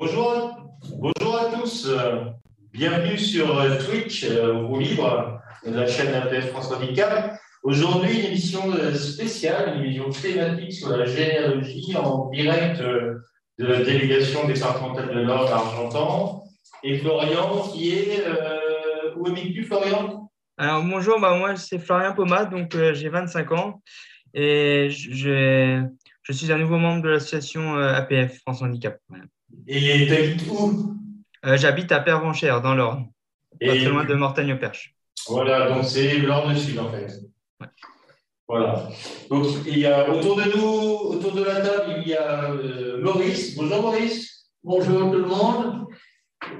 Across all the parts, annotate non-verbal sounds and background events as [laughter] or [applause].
Bonjour, bonjour à tous. euh, Bienvenue sur euh, Twitch, euh, Roue Libre, la chaîne APF France Handicap. Aujourd'hui, une émission spéciale, une émission thématique sur la généalogie en direct de la délégation départementale de l'Or d'Argentan. Et Florian, qui est. où habites-tu, Florian? Alors bonjour, bah, moi c'est Florian Pomat, donc j'ai 25 ans et je, je, suis un nouveau membre de l'association APF France Handicap. Et tu habites où? Euh, J'habite à Pervenchère, dans l'Orne, pas très loin de Mortagne-au-Perche. Voilà, donc c'est l'ordre sud en fait. Ouais. Voilà. Donc il y a autour de nous, autour de la table, il y a euh, Maurice. Bonjour Maurice. Bonjour tout le monde.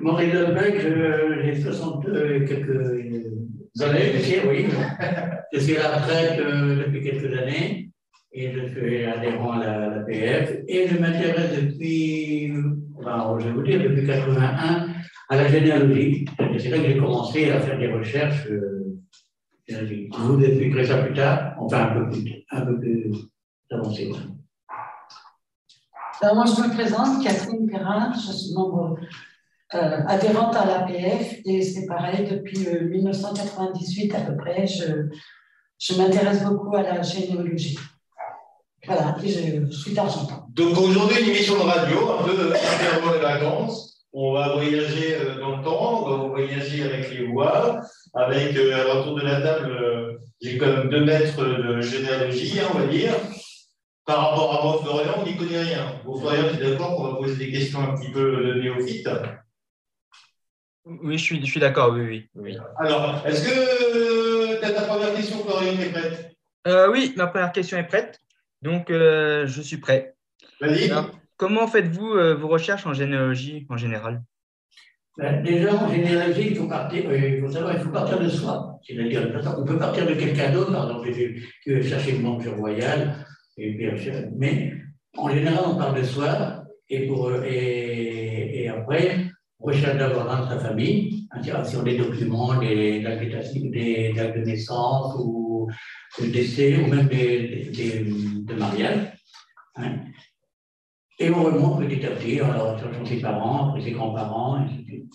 Maurice Delbecq, je- j'ai 60 euh, quelques années. oui. [laughs] Je suis à la retraite euh, depuis quelques années et je suis adhérent à la, PF et je m'intéresse depuis, je vais vous dire, depuis 81 à la généalogie. C'est là que j'ai commencé à faire des recherches euh, généalogiques. Vous expliquerez ça plus tard, enfin un peu plus, un peu plus avancé. Alors, moi, je me présente, Catherine Perrin, je suis membre euh, adhérente à l'APF et c'est pareil, depuis euh, 1998 à peu près, je, je m'intéresse beaucoup à la généalogie. Voilà, et je, je suis d'Argentan. Donc aujourd'hui une émission de radio, un peu euh, les vacances. On va voyager euh, dans le temps, on va voyager avec les voix, avec euh, à l'entour de la table, euh, j'ai même deux maîtres de généalogie, hein, on va dire. Par rapport à moi, Florian, on n'y connaît rien. Bon, Florian, tu es d'accord qu'on va poser des questions un petit peu de néophytes Oui, je suis, je suis d'accord, oui, oui. oui. Alors, est-ce que tu as ta première question, Florian, tu es prête? Euh, oui, ma première question est prête, donc euh, je suis prêt. Vas-y. Comment faites-vous euh, vos recherches en généalogie en général? Ben, Déjà, en généalogie, il faut, partir, euh, il faut savoir, il faut partir de soi. C'est-à-dire, on peut partir de quelqu'un d'autre, par exemple, qui veut chercher une banque royale, et euh, mais en général, on part de soi, et, pour, et, et après, on recherche d'abord dans sa famille, interaction des documents, des d'état- des actes de naissance, ou de décès, ou même des, de mariage. hein. Et on remonte petit à petit, en cherchant ses parents, après ses grands-parents, et ainsi de suite.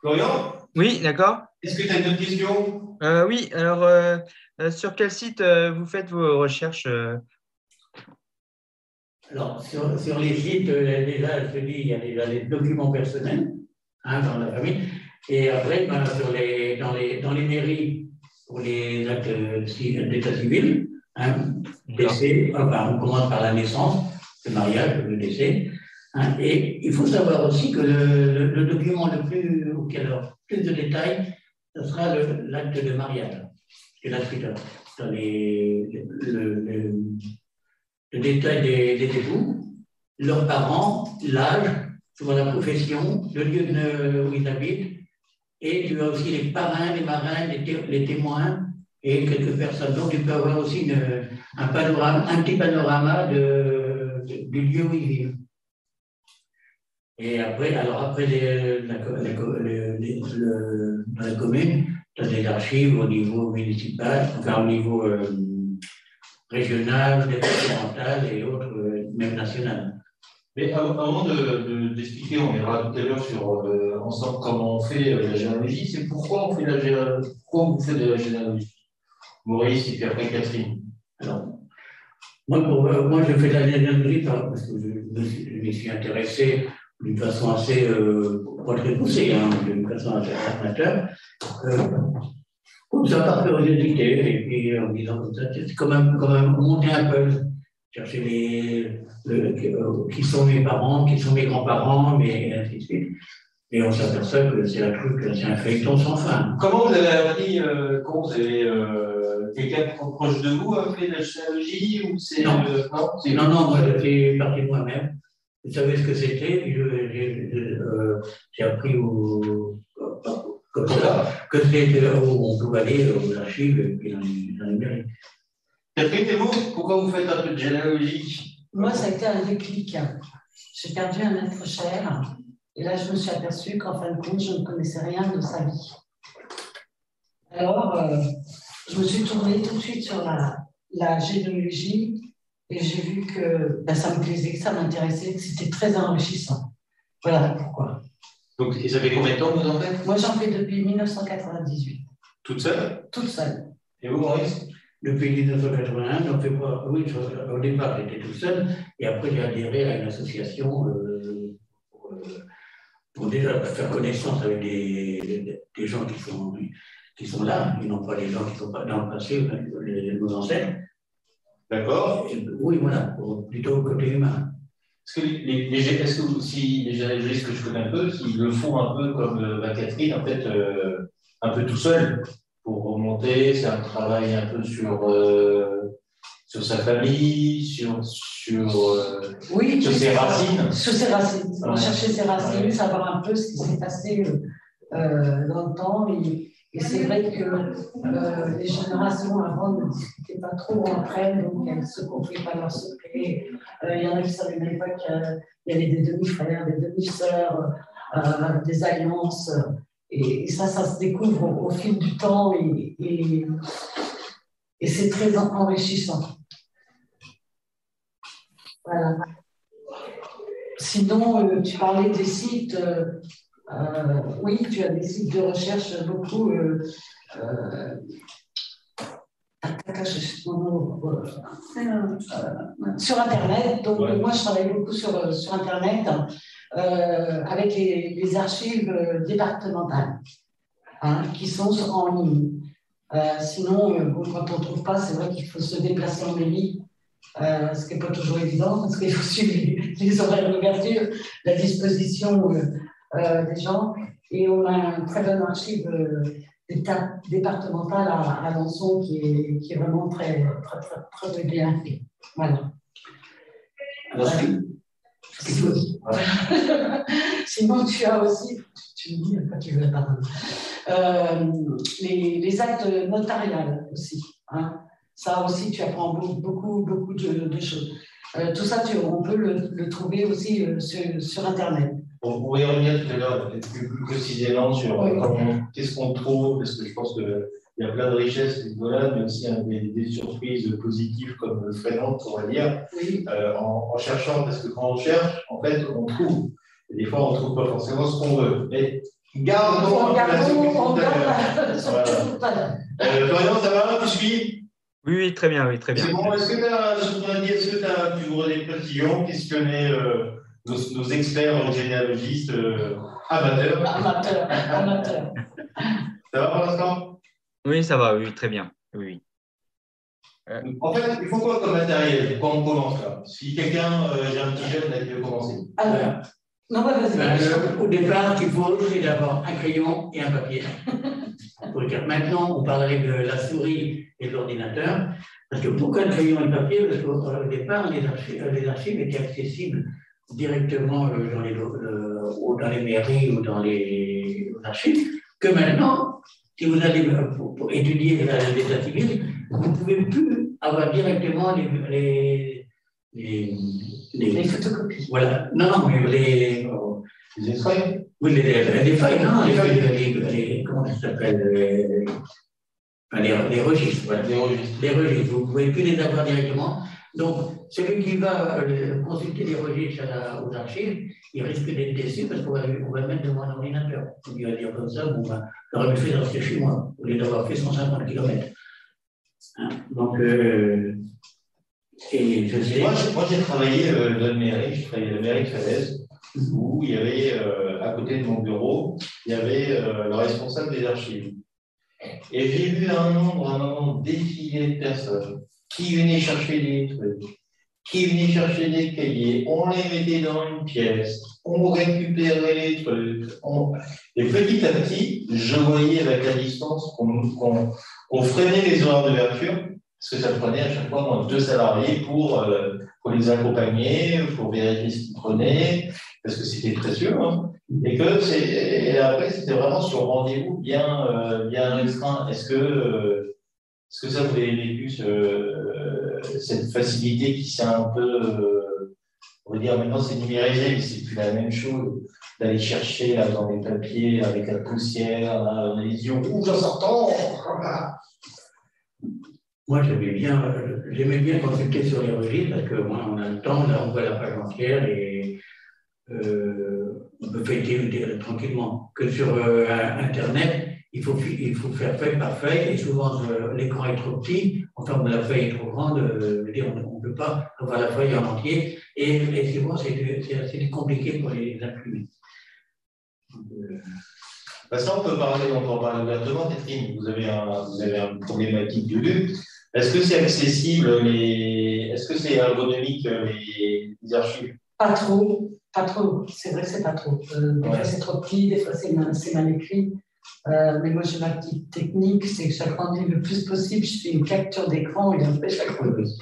Florian, Oui, d'accord. est-ce que tu as d'autres questions Euh, oui, alors euh, euh, sur quel site euh, vous faites vos recherches euh Alors, sur, sur les sites, euh, déjà, je te dis, il y a déjà les documents personnels hein, dans la famille. Et après, ben, sur les, dans, les, dans les mairies, pour les actes euh, d'état civil, hein, décès, enfin, on commence par la naissance, le mariage, le décès. hein, et il faut savoir aussi que le, le- le document le plus, auquel alors, plus de détails, ce sera l'acte de mariage. Et la suite, dans les, le- détail des, des leurs parents, l'âge, souvent la profession, le lieu où ils habitent, et tu as aussi les parrains, les marrains, les, té- les témoins et quelques personnes. Donc tu peux avoir aussi un, petit panorama de, du lieu où ils vivent. Et après, alors après la, dans la commune, tu as des archives au niveau municipal, enfin au niveau euh, régional, départemental et autres, euh, même national. Mais av- avant de- de- d'expliquer, on verra tout à l'heure sur euh, ensemble comment on fait euh, la généalogie, c'est pourquoi on fait la généalogie, pourquoi vous faites de la généalogie? Maurice et puis après Catherine. Alors, moi, pour- euh, moi, je fais de la généalogie par- parce que je, je m'y suis intéressé d'une façon assez, pas très poussée, hein, d'une façon assez amateur. Euh, comme ça, par curiosité, et puis en me disant comme ça, c'est quand même, quand même monter un peu, chercher les, le- euh, qui sont mes parents, qui sont mes grands-parents, mais et ainsi de suite. Et on s'aperçoit que c'est un truc, c'est un feuilleton sans fin. Comment vous avez appris, euh, comment vous avez, euh, quelqu'un proche de vous a fait de la généalogie ou c'est Non. euh, non, Non, non, moi, j'ai parti de moi-même. Je savais ce que c'était, euh, j'ai appris au, comme ça, que c'était où on pouvait aller aux archives et puis dans les, dans les mairies. Catherine et vous, pourquoi vous faites un peu de généalogie? Moi, ça a été un déclic. J'ai perdu un être cher et là, je me suis aperçue qu'en fin de compte, je ne connaissais rien de sa vie. Alors, euh, je me suis tournée tout de suite sur la, la généalogie et j'ai vu que ben, ça me plaisait, que ça m'intéressait, que c'était très enrichissant. Voilà pourquoi. Donc, et ça fait combien de temps que vous en faites Moi, j'en fais depuis 1998. Toute seule Toute seule. Et vous, Maurice Depuis 1981, j'en fais pas. Oui, je, au départ, j'étais tout seul, et après, j'ai adhéré à une association euh, pour, euh, pour, déjà faire connaissance avec des, des, gens qui sont, qui sont là, et non pas les gens qui sont pas dans le passé, les, nos ancêtres. D'accord. Oui, voilà, plutôt au côté humain. Est-ce que les, les, est-ce que si les généalogistes que je connais un peu, s'ils le font un peu comme euh, Catherine, en fait, euh, un peu tout seul pour remonter, c'est un travail un peu sur, euh, sur sa famille, sur, sur, euh, oui, sur ses racines. Sur ses racines, ouais. chercher ses racines, ouais. savoir un peu ce qui s'est passé dans le temps. Et, et c'est vrai que euh, les générations avant ne discutaient pas trop entre elles, donc elles ne se confiaient pas leurs secrets. Euh, il y en a qui savaient même pas qu'il y avait des demi-frères, des demi-sœurs, euh, des alliances. Et, ça, ça se découvre au, fil du temps et, et, c'est très enrichissant. Voilà. Sinon, euh, tu parlais des sites. Euh, oui, tu as des sites de recherche beaucoup. Euh, euh, sur Internet. Donc, ouais. moi, je travaille beaucoup sur, sur Internet avec les, les, archives départementales hein, qui sont en ligne. sinon, bon, quand on ne trouve pas, c'est vrai qu'il faut se déplacer en mairie. Euh, ce qui n'est pas toujours évident parce qu'il faut suivre les, les horaires d'ouverture, la disposition euh, des gens. Et on a un très bon archive euh, départemental à, Lançon qui est, qui est vraiment très, très, très, très bien fait. Voilà. [laughs] Sinon, tu as aussi, tu me dis tu veux euh, les, les, actes notariales aussi. Hein. Ça aussi, tu apprends beaucoup, beaucoup, beaucoup de, de choses. Euh, tout ça, tu, on peut le, le trouver aussi euh, sur, sur, Internet. On pourrait y revenir tout à l'heure, peut-être plus, plus, précisément sur oui. qu'est-ce qu'on trouve, parce que je pense qu'il y a plein de richesses voilà, mais aussi hein, des, des, surprises positives comme freinantes, on va dire, oui. euh, en, en, cherchant, parce que quand on cherche, en fait, on trouve. Et des fois, on ne trouve pas forcément ce qu'on veut. Mais gardons voilà. [laughs] euh, Florian, ça va Tu suis? Oui, oui, très bien, oui, très bien. Bon, est-ce que tu as, est-ce que tu as toujours des précisions, questionné euh, nos, nos, experts généalogistes euh, amateurs Amateurs, amateurs. Ça va pour l'instant? Oui, ça va, oui, très bien. Oui. Euh. En fait, il faut quoi comme matériel quand on commence là? Si quelqu'un, euh, j'ai un petit jeune là, qui veut commencer. Alors, non, bah, vas-y. Ben, au départ, il faut c'est d'abord un crayon et un papier. [laughs] Maintenant, on parlerait de la souris et de l'ordinateur. Parce que pourquoi le crayon et le papier? Parce qu'au départ, les archives, les archives, étaient accessibles directement euh, dans les, ou dans les mairies ou dans les archives. Que maintenant, si vous allez pour, pour étudier l'état civil, vous ne pouvez plus avoir directement les, les, les, les, les photocopies. Voilà. Non, non, mais les. Les feuilles Oui, les, les, les feuilles, non, les feuilles, les, comment ça s'appelle les, les, registres, voilà. Les registres. Les registres, vous ne pouvez plus les avoir directement. Donc, celui qui va euh, consulter les registres aux archives, il risque d'être déçu parce qu'on va, va le mettre devant un ordinateur. Il va dire comme ça, bon, ben, j'aurais fait dans chez moi, au lieu d'avoir fait 150 km. Hein Donc, euh, et je sais. Moi, j'ai travaillé euh, dans une mairie, j'ai travaillé à la mairie de Falaise où il y avait, euh, à côté de mon bureau, il y avait euh, le responsable des archives. Et j'ai vu un nombre, un nombre défilé de personnes qui venaient chercher des trucs, qui venaient chercher des cahiers, on les mettait dans une pièce, on récupérait les trucs. On... Et petit à petit, je voyais avec la distance qu'on qu qu freinait les horaires d'ouverture, parce que ça prenait à chaque fois moins deux salariés pour, euh, pour les accompagner, pour vérifier ce qu'ils prenaient, parce que c'était précieux, hein, et que c'est, après c'était vraiment sur rendez-vous bien, euh, bien restreint. Est-ce que, euh, est-ce que ça vous avez vécu euh, cette facilité qui s'est un peu, euh, on va dire maintenant c'est numérisé, mais c'est plus la même chose d'aller chercher dans les papiers avec la poussière, là, les yeux rouges en sortant. Moi, j'aimais bien, j'aimais bien consulter sur les registres parce que moi, on a le temps, là, on voit la page entière et euh, on peut feuilleter tranquillement. Que sur euh, Internet, il faut, il faut faire feuille par feuille et souvent euh, l'écran est trop petit, enfin la feuille est trop grande, on ne peut pas avoir la feuille en entier et, et souvent c'est assez compliqué pour les imprimer. Ça, on peut parler, on peut en parler ouvertement, Catherine. Vous avez, un, vous avez une problématique de lutte. Est-ce que c'est accessible les... Est-ce que c'est ergonomique les, les archives? Pas trop, pas trop. C'est vrai que c'est pas trop. Euh, des fois c'est trop petit, des fois c'est mal, mal, écrit. Euh, mais moi j'ai ma petite technique, c'est que j'agrandis le plus possible. Je fais une capture d'écran et après j'agrandis.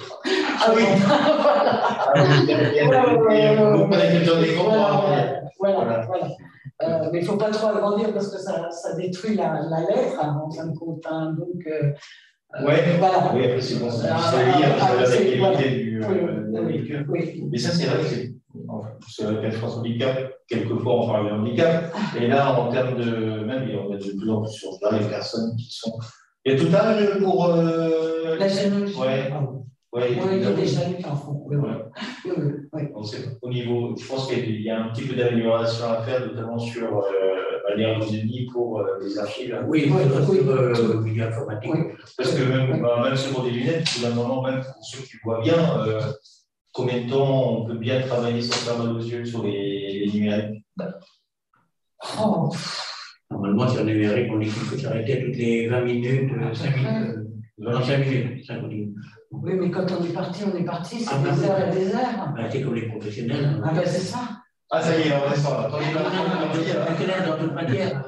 Ah oui. voilà. Ah, la capture d'écran. Voilà, voilà. Euh, mais il ne faut pas trop agrandir parce que ça, ça détruit la, la, lettre, hein, en fin de compte. Hein, donc, euh, ouais, voilà. Oui, après, c'est bon, c'est lire, c'est la du, euh, oui, Mais ça, c'est vrai c'est. C'est vrai France Handicap, quelquefois on parle de handicap, et là, en termes de. Même, il y a de plus en plus sur là, les personnes qui sont. Il y a tout âge pour. Euh... La généalogie. Ouais. Oui, il y a des jeunes qui en font. Oui, oui, au niveau, je pense qu'il y a un petit peu d'amélioration à faire, notamment sur euh, l'ergonomie pour euh, les archives. Oui, oui, oui, euh, milieu informatique. Parce que même, bah, même sur des lunettes, au moment, même pour ceux qui voient bien, euh, combien de temps on peut bien travailler sans faire mal aux yeux sur les, les numériques oh. Normalement, sur le numérique, on dit qu'il faut s'arrêter toutes les 20 minutes, 5 minutes, 25 minutes, 5 minutes. Oui, mais quand on est parti, on est parti, c'est ah, des heures et des heures. Bah, c'est comme les professionnels. Ah, ben c'est ça. Ah, ça y est, on reste là. Professionnels dans toute matière.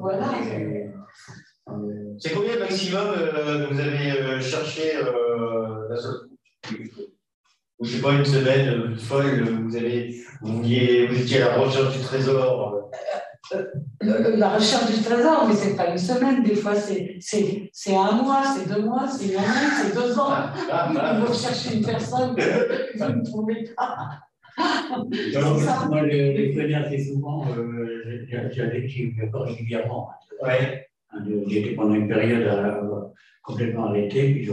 Voilà. C'est combien le maximum euh, que vous avez euh, cherché euh, la seule Ou je sais pas, une semaine folle, vous, avez, vous, vouliez, vous étiez à la recherche du trésor la recherche du trésor, mais c'est pas une semaine, des fois c'est un mois, c'est deux mois, c'est une année, c'est deux ans. Vous recherchez une personne vous ne trouvez pas. [laughs] moi, les connais assez souvent, euh, j'y encore régulièrement. Ouais. J'étais pendant une période complètement arrêté, puis je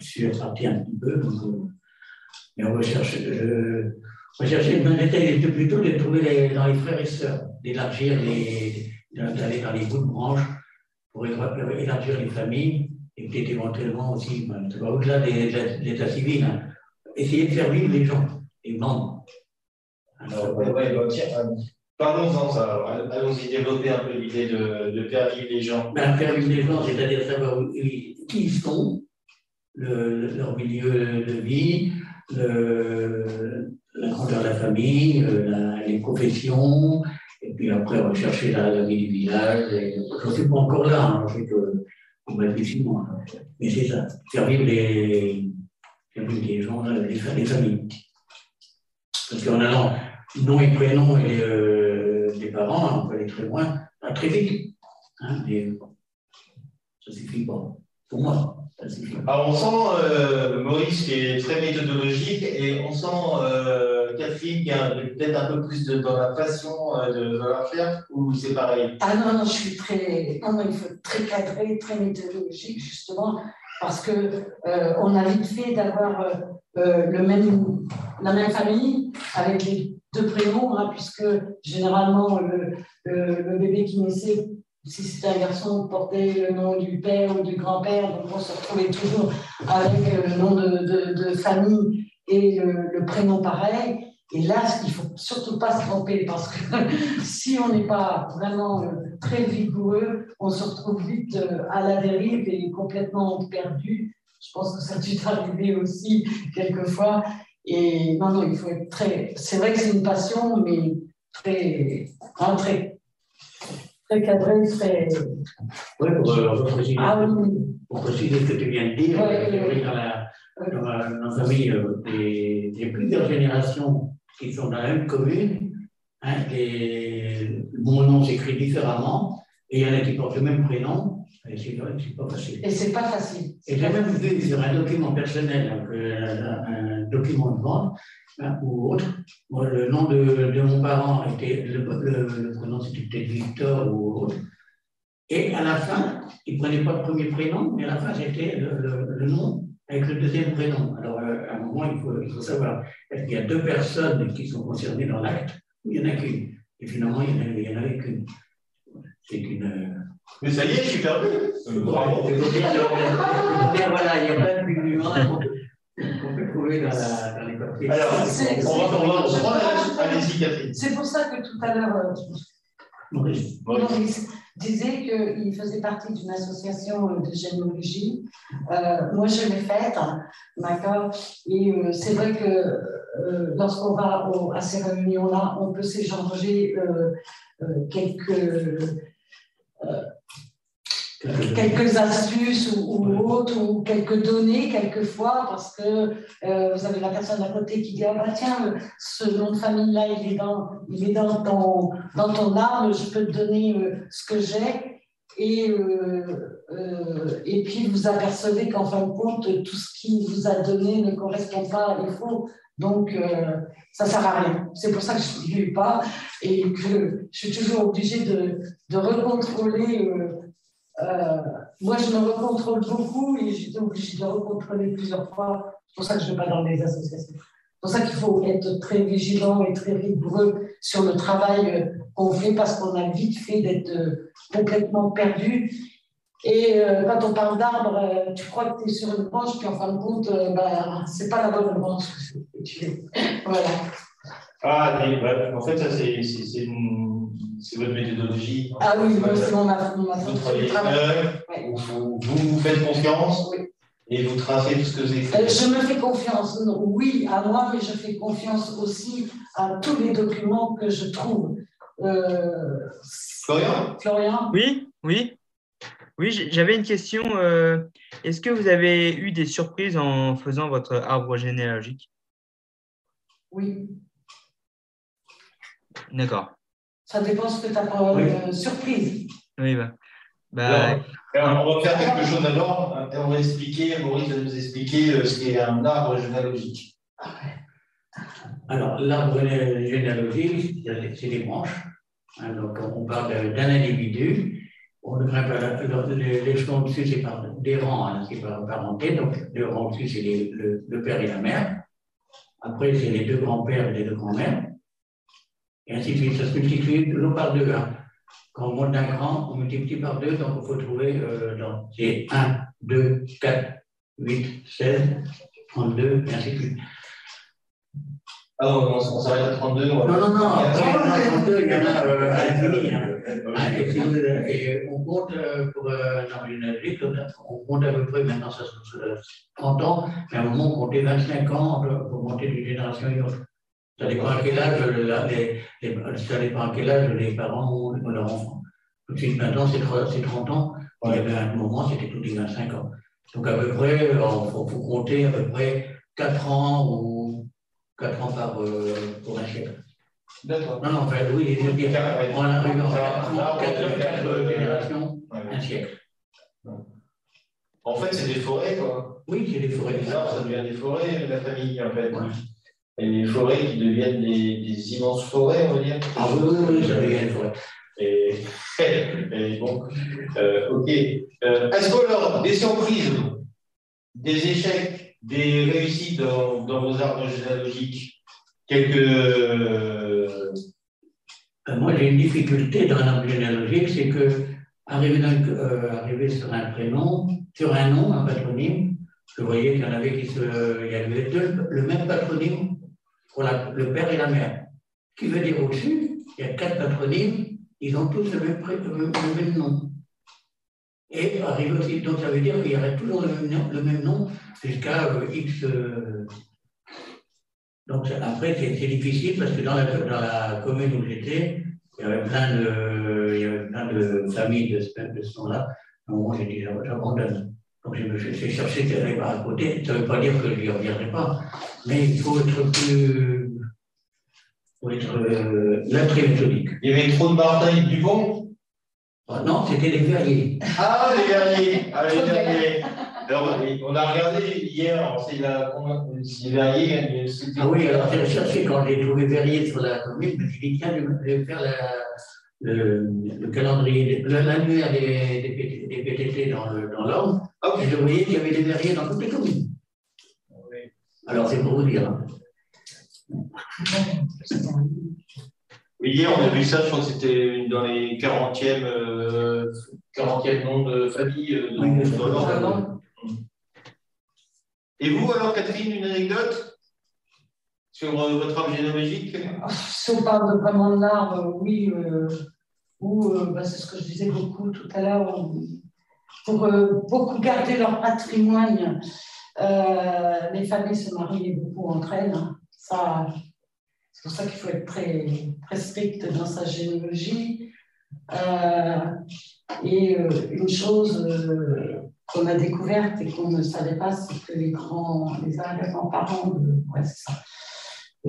suis reparti un petit peu. Euh, mais on recherche, je, rechercher, était plutôt de trouver dans les frères et sœurs d'élargir d'aller dans les bouts de branches pour élargir les familles et peut-être éventuellement aussi, ben, au-delà de l'état civil, essayer de faire vivre les gens, les membres. Alors, ouais, ouais, euh, parlons-en ça. Allons-y développer un peu l'idée de, de, faire vivre les gens. Ben, faire vivre les gens, c'est-à-dire savoir qui ils sont, le, leur milieu de vie, la grandeur de la famille, euh, les professions, et puis après rechercher la, vie du village. je ne suis pas encore là, hein, sais que on réfléchit moins. Mais c'est ça, faire vivre les, les gens, les, les familles. Parce qu'en allant nom et prénom et euh, des parents, on peut aller très loin, très vite. Hein, mais ça suffit pas, pour moi. Alors on sent euh, Maurice qui est très méthodologique et on sent euh, Catherine qui est peut-être un peu plus de, dans la passion euh, de, de, la faire ou c'est pareil? Ah non, non, je suis très. Non, non, il faut être très cadré, très méthodologique justement parce que euh, on a vite fait d'avoir euh, le même, la même famille avec les deux prénoms, hein, puisque généralement le, bébé qui naissait si c'était un garçon, portait le nom du père ou du grand-père, donc on se retrouvait toujours avec le nom de, de, famille et le, prénom pareil. Et là, il ne faut surtout pas se tromper parce que [laughs] si on n'est pas vraiment euh, très vigoureux, on se retrouve vite euh, à la dérive et complètement perdu. Je pense que ça a dû arriver aussi quelquefois. Et non, non, il faut être très. C'est vrai que c'est une passion, mais très, hein, très très cadré, très. Oui, pour, euh, préciser, ah, oui. pour préciser ce que tu viens de dire, ouais, dans, la, dans, la, dans la famille, euh, il y a plusieurs générations qui sont dans la même commune. Hein, et mon nom s'écrit différemment, et il y en a qui portent le même prénom, et c'est pas facile. Et c'est pas facile. Et j'ai même vu sur un document personnel, un, euh, un document de vente, Hein, ou autre. le nom de, de, mon parent était, le, le, prénom c'était peut-être Victor ou autre. Et à la fin, il ne prenait pas le premier prénom, mais à la fin, c'était le, nom avec le deuxième prénom. Alors, euh, à un moment, il faut, il faut savoir, est-ce qu'il y a deux personnes qui sont concernées dans l'acte ou il n'y en a qu'une? Et finalement, il n'y en, avait qu'une. C'est une. Mais ça y est, je suis perdu. Bravo. [laughs] Voilà, il y a plein de musulmans qu'on peut trouver dans, la, dans les papiers. Alors, on va, reprendre. Allez-y, Catherine. C'est pour ça que tout à l'heure, euh, Maurice. Maurice disait qu'il faisait partie d'une association euh, de généalogie. Euh, moi, je l'ai faite, d'accord Et euh, c'est vrai que lorsqu'on va à ces réunions-là, on peut s'échanger quelques quelques astuces ou, autres, ou quelques données quelquefois, parce que euh, vous avez la personne à côté qui dit Ah bah tiens, ce nom de famille-là, il est, dans, il est dans, ton, dans ton arme, je peux te donner euh, ce que j'ai. Et, euh, et puis vous apercevez qu'en fin de compte, tout ce qu'il vous a donné ne correspond pas à défaut. Donc, ça ne sert à rien. C'est pour ça que je ne dis pas et que je suis toujours obligée de, de recontrôler euh, moi, je me recontrôle beaucoup et j'étais obligée de recontrôler plusieurs fois. C'est pour ça que je ne vais pas dans les associations. C'est pour ça qu'il faut être très vigilant et très rigoureux sur le travail euh, qu'on fait parce qu'on a vite fait d'être euh, complètement perdu. Et quand on parle d'arbre, tu crois que tu es sur une branche, puis en fin de compte, ben, ce n'est pas la bonne branche. [laughs] voilà. Ah, en fait, ça, c'est c'est votre méthodologie. Ah oui, c'est mon travail. Vous, vous faites confiance et vous tracez tout ce que vous écrivez. Euh, je me fais confiance, oui, à moi, mais je fais confiance aussi à tous les documents que je trouve. Euh, Florian? Florian? Oui, oui. Oui, j'avais une question. Euh, est-ce que vous avez eu des surprises en faisant votre arbre généalogique? Oui. D'accord. Ça dépend ce que tu as pour euh, surprise. Oui, bah. bah on va faire quelque chose d'abord. On va expliquer, Maurice va nous expliquer euh, ce qu'est un arbre généalogique. Alors, l'arbre généalogique, c'est des branches. Hein, donc, on parle d'un individu. On ne grimpe pas l'échelon dessus, c'est par des rangs, hein, c'est par parenté. Donc, le rang dessus, c'est le, le, père et la mère. Après, c'est les deux grands-pères et les deux grands-mères et ainsi de suite. Ça se multiplie toujours par deux. Hein. Quand on monte d'un cran, on multiplie par deux, donc il faut trouver, euh, c'est 1, 2, 4, 8, 16, 32, et ainsi de suite. Ah non, on, on s'arrête à 32 Non, non, non, après, il y en a 32, il y en a euh, à l'infini. Hein. Et, on compte euh, pour euh, un on compte à peu près, maintenant ça se 30 ans, mais à un moment on comptait 25 ans pour monter d'une génération à une autre. Ça dépend à quel âge, les, les, ça dépend à quel âge les parents ont leur enfant. Tout de suite, maintenant, c'est 30 ans. Il y avait un moment, c'était tous les 25 ans. Donc, à peu près, il euh, faut, faut, compter à peu près 4 ans ou 4 ans par, euh, pour un siècle. D'accord. Non, non, enfin, oui, je veux dire, on arrive à 4 générations, un siècle. En fait, c'est des forêts, quoi. Oui, c'est des forêts. Ça, devient des forêts, la famille, en fait et les forêts qui deviennent des, immenses forêts, on va dire. Ah oui, oui, oui, ça devient des forêts. [laughs] Et, bon, euh, ok. Euh, est-ce qu'on alors des surprises, des échecs, des réussites dans, vos arbres généalogiques Quelques. Euh, moi, j'ai une difficulté dans l'arbre généalogique, c'est que arriver, arriver, sur un prénom, sur un nom, un patronyme, je voyais qu'il y en avait qui se. Il y avait deux, le même patronyme pour le père et la mère. Qui veut dire au-dessus, il y a quatre patronymes, ils ont tous le même nom. Et arrive donc ça veut dire qu'il y aurait toujours le même nom, jusqu'à euh, X. Euh, donc après, c'est difficile parce que dans la, commune où j'étais, il y avait plein de, familles de ce, de ce nom-là. Donc moi, j'ai dit, j'abandonne. Donc je me suis cherché d'aller à côté. Ça ne veut pas dire que je n'y reviendrai pas, mais il faut être plus. Il faut être euh. Il y avait trop de Martin et Dupont ah, Non, c'était les verriers. Ah, les verriers ah, les verriers alors, on a regardé hier, c'est la c'est verrier. Ah oui, alors j'ai cherché quand j'ai trouvé verrier sur la commune, je me suis dit, tiens, je vais faire la, le, calendrier, l'annuaire des, des, des, PTT dans l'ordre, ah, et je voyais qu'il y avait des verriers dans toutes les communes. Alors, c'est pour vous dire. [laughs] Hein. Oui, hier, on a vu ça, je crois que c'était dans les 40e, euh, 40e noms de famille euh, dans, l'ordre. Et vous, alors, Catherine, une anecdote sur euh, votre arbre généalogique? Si on parle de vraiment de l'arbre, oui, euh, ou bah, c'est ce que je disais beaucoup tout à l'heure, pour beaucoup garder leur patrimoine, les familles se marient beaucoup entre elles. Hein. Ça, c'est pour ça qu'il faut être très, très strict dans sa généalogie. Euh, et euh, une chose euh, qu'on a découverte et qu'on ne savait pas, c'est que les grands, les arrière-grands-parents de, ouais, ça.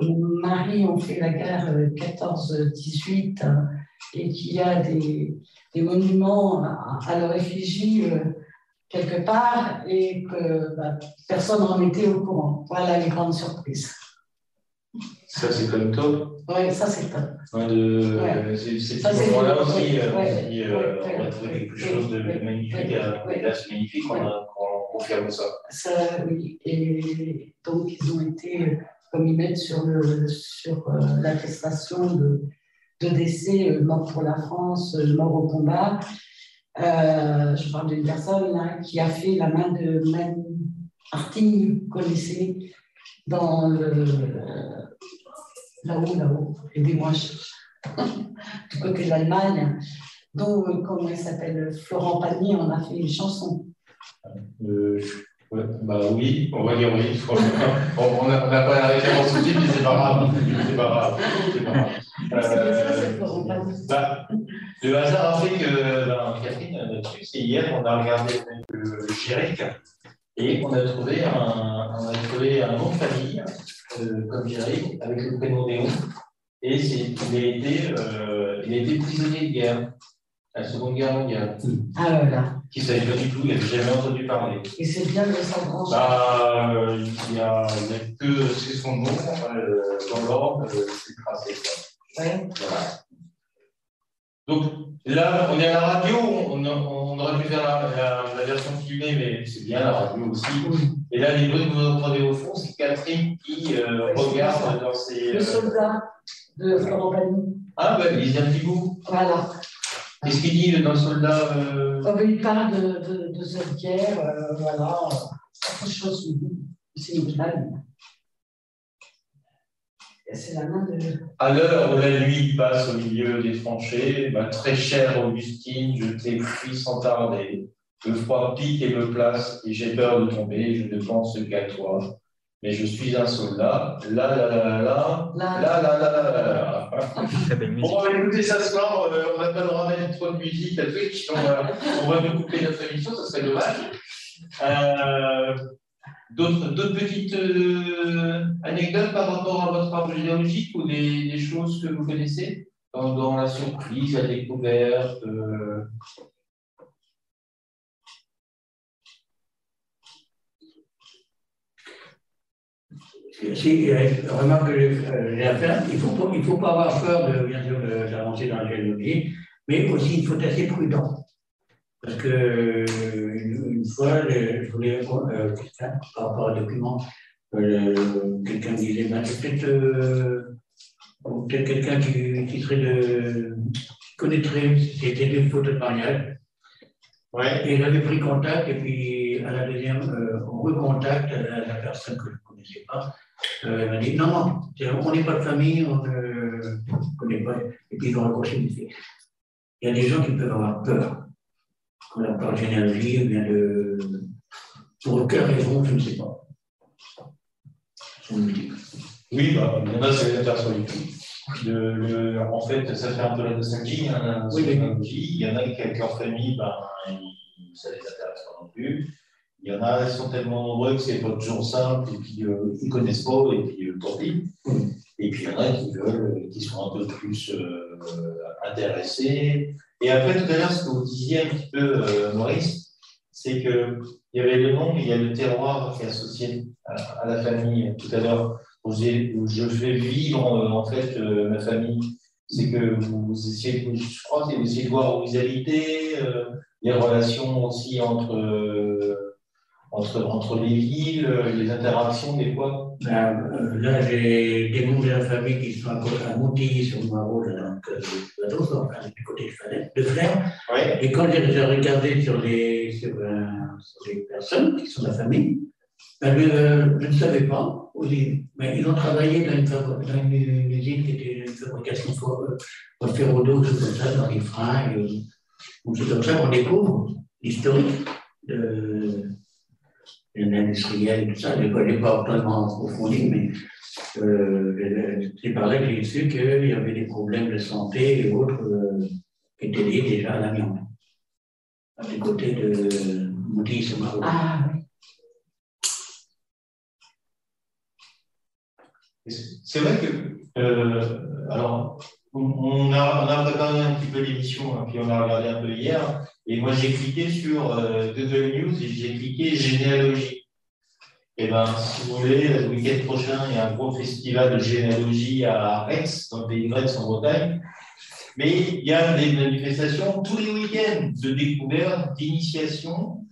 Ont fait la guerre 14-18 et qu'il y a des, des monuments à, leur effigie quelque part et que bah, personne n'en était au courant. Voilà les grandes surprises. Ça, c'est comme top. Oui, ça, c'est top. de, ouais. C'est ce moment-là aussi, euh, ouais, euh, on a trouvé quelque chose de magnifique, un village magnifique, on, a, on confirme ça. Ça, oui. Et donc, ils ont été, comme ils mettent sur, le, sur euh, l'attestation de, de décès, euh, mort pour la France, euh, mort au combat. Euh, je parle d'une personne là, qui a fait la main de même Arting, vous connaissez, dans le, là-haut, là-haut, aidez-moi, du côté de l'Allemagne, dont, euh, comment il s'appelle, Florent Pagny, on a fait une chanson. Euh, bah oui, on va dire oui. on n'a pas la référence tout de suite, mais c'est pas grave. C'est pas grave. C'est pas grave. Euh, bah, le hasard a fait que, ben, Catherine, notre c'est hier, on a regardé le Chéric et on a trouvé un, on a trouvé un nom de famille euh, comme Jerry, avec le prénom Léon. Et il a, été, euh, il a été prisonnier de guerre, à la Seconde Guerre mondiale. Ah là là. Qui ne savait pas du tout, il n'avait jamais entendu parler. Et c'est bien de s'en bah, euh, Il n'y a, que c'est son nom euh, dans l'ordre, c'est tracé. Ouais. Voilà. Donc là, on est à la radio, on, on aurait pu faire la, la, version filmée, mais c'est bien la radio aussi. Et là, les bruits que vous entendez au fond, c'est Catherine qui euh, regarde dans ses. Le soldat de Florent Pagny. Ah, ben, il un petit bout. Voilà. Qu'est-ce qu'il dit dans le soldat euh... oh, Il parle de, de, de cette guerre, euh, voilà. Autre chose, c'est une blague. C'est la main de. À l'heure où la nuit passe au milieu des tranchées, ma très chère Augustine, je t'écris sans tarder. Le froid pique et me place, et j'ai peur de tomber, je ne pense qu'à toi. Mais je suis un soldat. La la la la la la la la la la Bon, on va écouter ça ce soir. Euh, on n'a pas le droit de trop de musique à Twitch. On va, on va nous couper notre émission, ça serait dommage. Euh, D'autres petites euh, anecdotes par rapport à votre arbre généalogique ou des, choses que vous connaissez dans, la surprise, la découverte euh... Si, remarque que j'ai à faire, il ne faut, pas avoir peur de, bien sûr d'avancer dans la généalogie, mais aussi il faut être assez prudent. Parce que une, fois, je voulais euh, par rapport à un document, euh, quelqu'un disait ben, peut-être euh, peut quelqu'un qui, qui, serait de connaîtrait, c'était des photos de mariage. Ouais. Et il avait pris contact, et puis à la deuxième, euh, on recontacte la, la, personne que je ne connaissais pas. Euh, elle m'a dit non, non, on n'est pas de famille, on ne connaît pas. Et puis ils ont raccroché. Il y a des gens qui peuvent avoir peur qu'on a par généalogie ou bien de. Pour quelle raison, je ne sais pas. Oui, bah, il y en a, c'est. Le, le, en fait, ça fait un peu la nostalgie. Il y en a, oui, il y en a qui, en famille, ben, ça ne les intéresse pas non plus. Il y en a qui sont tellement nombreux que c'est pas toujours simple, et puis euh, ils ne connaissent pas, et puis euh, tant pis. Et puis il y en a qui veulent, qui sont un peu plus euh, intéressés, et après, tout à l'heure, ce que vous disiez un petit peu, euh, Maurice, c'est qu'il y avait le nom, mais il y a le terroir qui est associé à, la famille. Tout à l'heure, je fais vivre euh, en fait euh, ma famille. c'est que vous essayez, je crois que vous essayez de voir où vous habitez, les relations aussi entre, entre, entre les villes, les interactions des fois. Ben, là, j'ai des membres de la famille qui sont à Montilly sur Maro, donc du côté de Flers. Ouais. Et quand j'ai regardé sur les, sur, sur les personnes qui sont de la famille, ben, je, ne savais pas, mais ils ont travaillé dans une, dans une usine qui était une fabrication de ferro-dos, comme ça, dans les freins. C'est comme ça qu'on découvre l'historique de, l'industriel et tout ça. Je ne connais pas vraiment approfondi, mais euh, c'est par là que j'ai su qu'il y avait des problèmes de santé et autres euh, qui étaient liés déjà à l'amiante, du côté de Maroc. Ah oui. C'est vrai que, euh, alors, on a, on préparé un petit peu l'émission, hein, puis on a regardé un peu hier, et moi j'ai cliqué sur euh, Google News et j'ai cliqué généalogie. Et eh bien, si vous voulez, le week-end prochain, il y a un gros festival de généalogie à Rex, dans le pays de Rex en Bretagne. Mais il y a des manifestations tous les week-ends de découverte, d'initiation.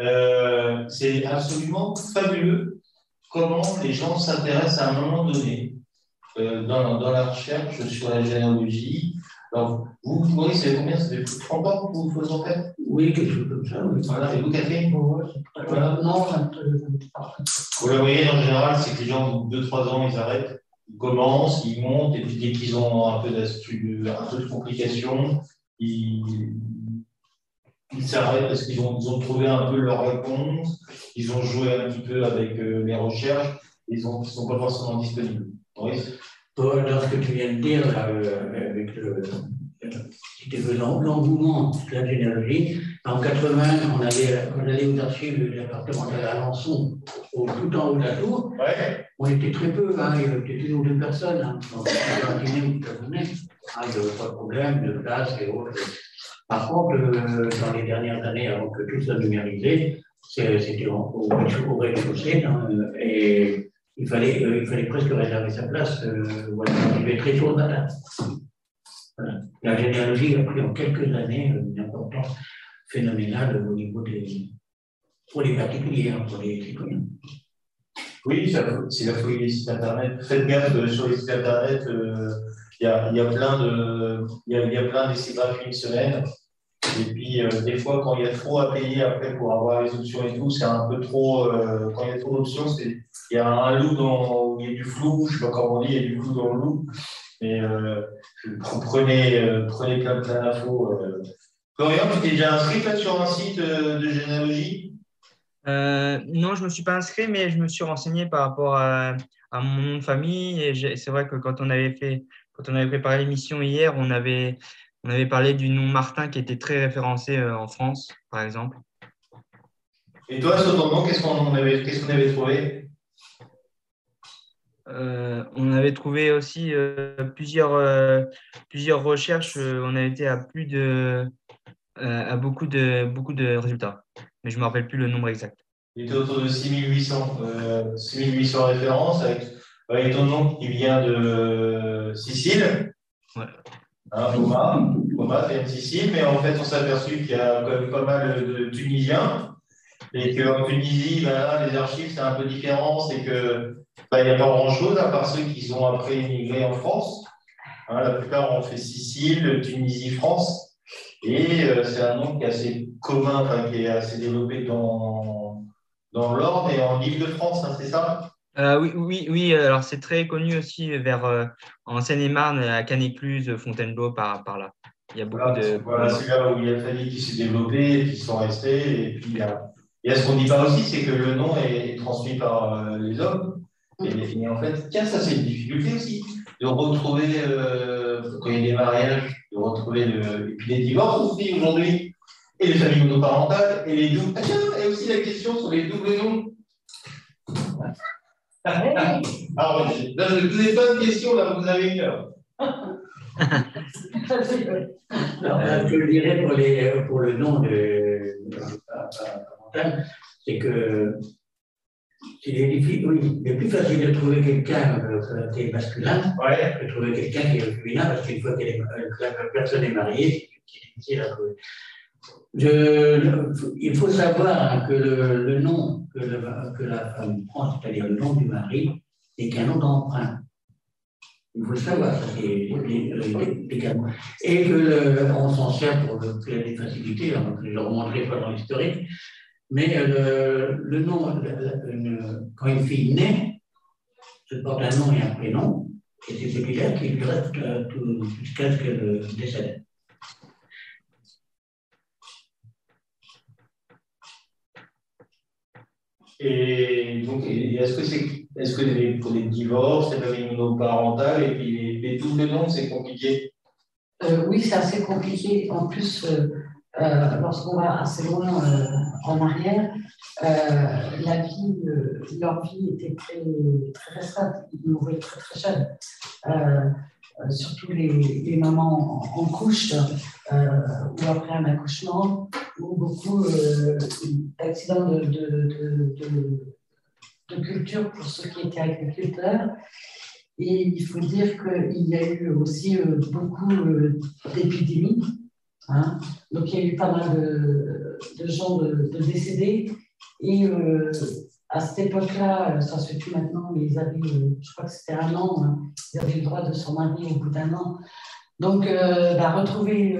Euh, c'est absolument fabuleux comment les gens s'intéressent à un moment donné euh, dans, dans, la recherche sur la généalogie. Alors, vous, Maurice, c'est combien? Ça fait plus de 30 ans que vous, vous en faites? Oui, quelque chose comme ça. Oui. Voilà, et vous, Catherine? Voilà. Non, Vous la voyez, en général, c'est que les gens, 2-3 ans, ils arrêtent, ils commencent, ils montent, et puis dès qu'ils ont un peu, un peu de complications, ils, ils s'arrêtent parce qu'ils ont, ils ont trouvé un peu leur réponse, ils ont joué un petit peu avec euh, les recherches, ils ne sont pas forcément disponibles. Maurice Dans ce que tu viens de dire, là, euh, avec le, l'engouement de la généalogie, en 80, on allait, on allait aux archives du département de Alençon, au, tout en haut de la tour. Ouais. On était très peu, hein, il y avait une ou deux personnes. Hein, donc, ah, il n'y avait pas de problème de place et autres. Par contre, euh, dans les dernières années, avant que tout soit numérisé, c'était au, au rez-de-chaussée hein, et il fallait, euh, il fallait presque réserver sa place. Euh, il était très tôt La généalogie a pris en quelques années une importance phénoménale au niveau des. pour les particuliers, hein, pour les citoyens. Oui, c'est la folie des sites internet. Faites gaffe sur les sites internet. Il y, a, y, a, plein de, il y a, y plein d'essais gratuits une semaine. Et puis, euh, des fois, quand il y a trop à payer après pour avoir les options et tout, c'est un peu trop. Euh, quand il y a trop d'options, il y a un loup dans. Il y a du flou, je ne sais pas comment on dit, il y a du flou dans le loup. Mais euh, prenez, prenez plein, plein d'infos. Florian, tu t'es déjà inscrit sur un site de généalogie? Non, je ne me suis pas inscrit, mais je me suis renseigné par rapport à, à mon nom de famille. Et c'est vrai que quand on avait fait. Quand on avait préparé l'émission hier, on avait, on avait parlé du nom Martin qui était très référencé euh, en France, par exemple. Et toi, sur ton nom, qu'est-ce qu'on avait, avait, trouvé? Euh, On avait trouvé aussi euh, plusieurs, plusieurs recherches. on a été à plus de, à beaucoup de, beaucoup de résultats, mais je ne me rappelle plus le nombre exact. Il était autour de 6800, 6800 références avec, avec ton nom qui vient de Sicile. Ouais hein, Thomas, Thomas Sicile, mais en fait, on s'est aperçu qu'il y a quand même pas mal de Tunisiens et qu'en Tunisie, ben les archives, c'est un peu différent, c'est que ben, il n'y a pas grand-chose à part ceux qui sont après immigrés en France. Hein, la plupart ont fait Sicile, Tunisie, France. Et euh, c'est un nom qui est assez commun, qui est assez développé dans, dans l'Ordre et en Ile-de-France, hein, c'est ça? Euh, oui, oui, oui, alors c'est très connu aussi vers euh, en Seine-et-Marne, à Canécluse, Fontainebleau, par, par là. Il y a beaucoup de. Voilà, c'est là où il y a une famille qui s'est développée, qui sont restés. Et puis, il y a, ce qu'on ne dit pas aussi, c'est que le nom est, transmis par euh, les hommes. Et, en fait, tiens, ça, c'est une difficulté aussi, de retrouver, quand il y a des mariages, de retrouver le. Et puis les divorces aussi aujourd'hui, et les familles monoparentales, et les doubles. Ah, tiens, et aussi la question sur les doubles noms. Alors, je ne vous pas de questions, là, vous avez heure. Alors, je dirais pour, les, pour le nom de, c'est que oui, il est plus facile de trouver quelqu'un euh, qui est masculin Ouais. que de trouver quelqu'un qui est féminin, parce qu'une fois que la personne est mariée, c'est difficile à trouver. Il faut savoir que le, le nom que, le, la femme prend, c'est-à-dire le nom du mari, n'est qu'un nom d'emprunt. Il faut le savoir, ça c'est. Et que on s'en sert pour des facilités, je ne le remonterai pas dans l'historique, mais le, le nom, quand une fille naît, elle porte un nom et un prénom, et c'est celui-là qui reste euh, jusqu'à ce qu'elle décède. Et donc, est-ce que c'est, est-ce que pour les divorces, c'est familles monoparentales et puis les, doubles noms, c'est compliqué? Euh, Oui, c'est assez compliqué. En plus, euh, euh, lorsqu'on va assez loin en arrière, la vie, leur vie était très, très restreinte. Ils mouraient très très jeunes. Surtout les, les, mamans en, couche ou après un accouchement ou beaucoup d'accidents de, de, de, de, culture pour ceux qui étaient agriculteurs. Et il faut dire qu'il y a eu aussi beaucoup d'épidémies. Hein. Donc il y a eu pas mal de, gens de, décédés. Et à cette époque-là, ça se fait maintenant, mais ils avaient, je crois que c'était un an, hein. ils avaient le droit de s'en marier au bout d'un an. Donc, bah, retrouver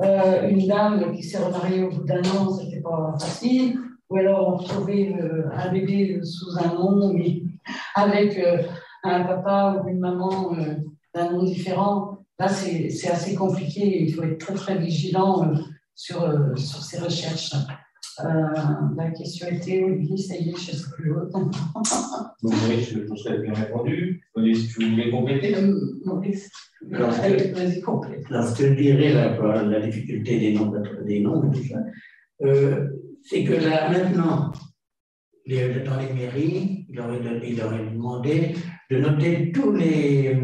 euh, une dame qui s'est remariée au bout d'un an, c'était pas facile. Ou alors euh, un bébé sous un nom, mais [laughs] avec euh, un papa ou une maman d'un nom différent. Là, c'est assez compliqué. Il faut être très, très vigilant sur, sur ces recherches. La question était, oui, ça y est, je sais plus l'autre. Maurice, je pense qu'elle a bien répondu. Maurice, tu voulais compléter Maurice Lorsque je dirais la, la, difficulté des noms, des noms tout ça, euh, c'est que là, maintenant, dans les mairies, il aurait, demandé de noter tous les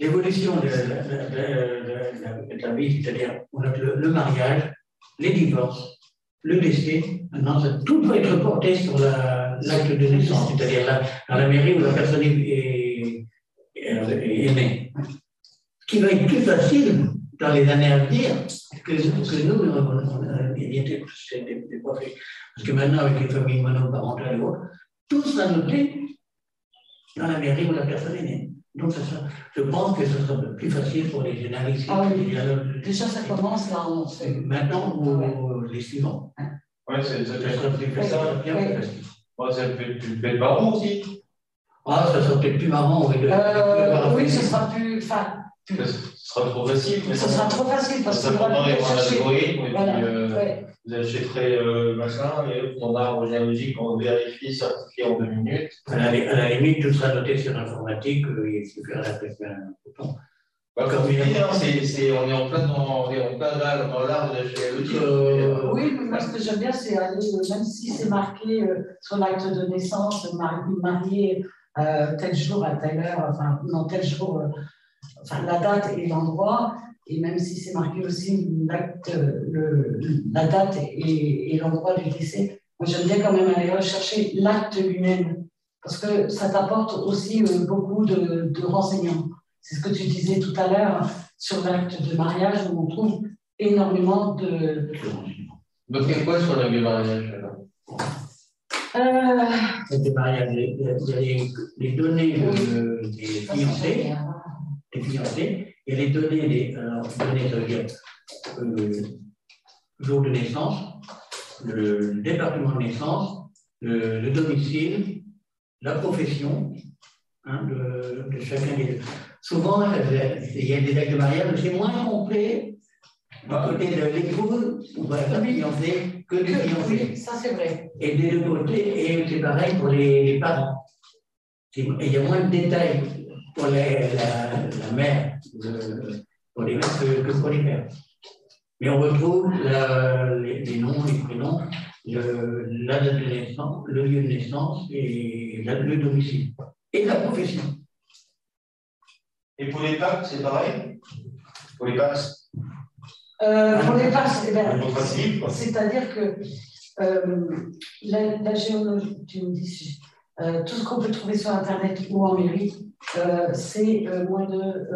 l'évolution de, de, la vie, c'est-à-dire le, le, mariage, les divorces, le décès. Maintenant, tout doit être porté sur l'acte de naissance, c'est-à-dire dans la mairie où la personne est, est, est née qui va être plus facile dans les années à venir que, que nous, on, a été Parce que maintenant, avec les familles monoparentales et autres, tout sera noté dans la mairie où la personne est née. Donc, ça je pense que ce sera plus facile pour les journalistes. Ah oui. Déjà, ça commence là. On Maintenant, les suivants. Oui, ça sera plus facile. Ça peut être marrant aussi. Ah, ça sera peut-être plus marrant. Oui, euh, oui ce sera plus. Enfin, ce sera trop facile. Mais ce sera trop facile parce que. L'algorithme et puis euh, vous achèterez euh, machin et arbre généalogique, on vérifie, certifié en deux minutes. À la, à la limite, tout sera noté sur l'informatique, euh, il suffira d'appeler un bouton. Bah, comme tu dis, hein, c'est, on est en plein dans, on est en plein là, dans l'art de la généalogie. Euh, oui, mais moi ce que j'aime bien, c'est aller, euh, même si c'est marqué euh, sur l'acte de naissance, marié tel jour à telle heure, enfin, non, tel jour enfin, la date et l'endroit, et même si c'est marqué aussi le, la date et, et l'endroit du décès, moi j'aime bien quand même aller rechercher l'acte lui-même, parce que ça t'apporte aussi euh, beaucoup de, de renseignements. C'est ce que tu disais tout à l'heure sur l'acte de mariage, où on trouve énormément de. Donc, il y a quoi sur l'acte de mariage alors euh... les, les, données des fiancés les fiancés, et les données, les, alors, données, ça veut dire euh, jour de naissance, le département de naissance, le, le domicile, la profession hein, de, de, chacun des deux. Souvent, il y a des actes de mariage, mais c'est moins complet du côté de l'épouse ou de la fiancée que du fiancé. Ça, c'est vrai. Et des deux côtés, et c'est pareil pour les, parents. Il y a moins de détails pour les, la, la, mère, pour les mères que, que, pour les pères. Mais on retrouve la, les, les, noms, les prénoms, le, la date de naissance, le lieu de naissance et la, le domicile. Et la profession. Et pour les papes, c'est pareil Pour les papes euh, Pour les papes, eh ben, c'est-à-dire que la, géologie, tu me dis, tout ce qu'on peut trouver sur Internet ou en mairie, c'est moins de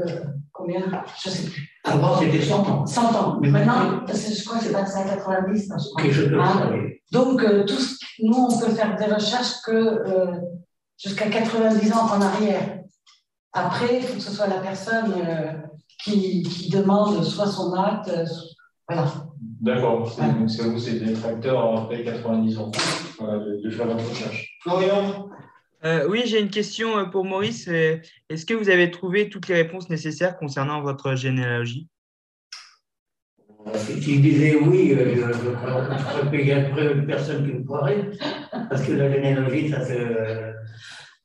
combien? Je ne sais plus. Avant, c'était 100 ans. 100 ans. Mais maintenant, je crois que c'est passé à 90. Hein, Donc, tout nous, on peut faire des recherches que jusqu'à 90 ans en arrière. Après, il faut que ce soit la personne euh, qui, qui, demande soit son acte, euh, voilà. D'accord. Donc, c'est vous, c'est des facteurs après 90 ans voilà, de, faire votre recherche. Florian? Euh, oui, j'ai une question pour Maurice. Est-ce que vous avez trouvé toutes les réponses nécessaires concernant votre généalogie? Si je disais oui, je crois qu'il y a personne qui me croirait, parce que la généalogie, ça se,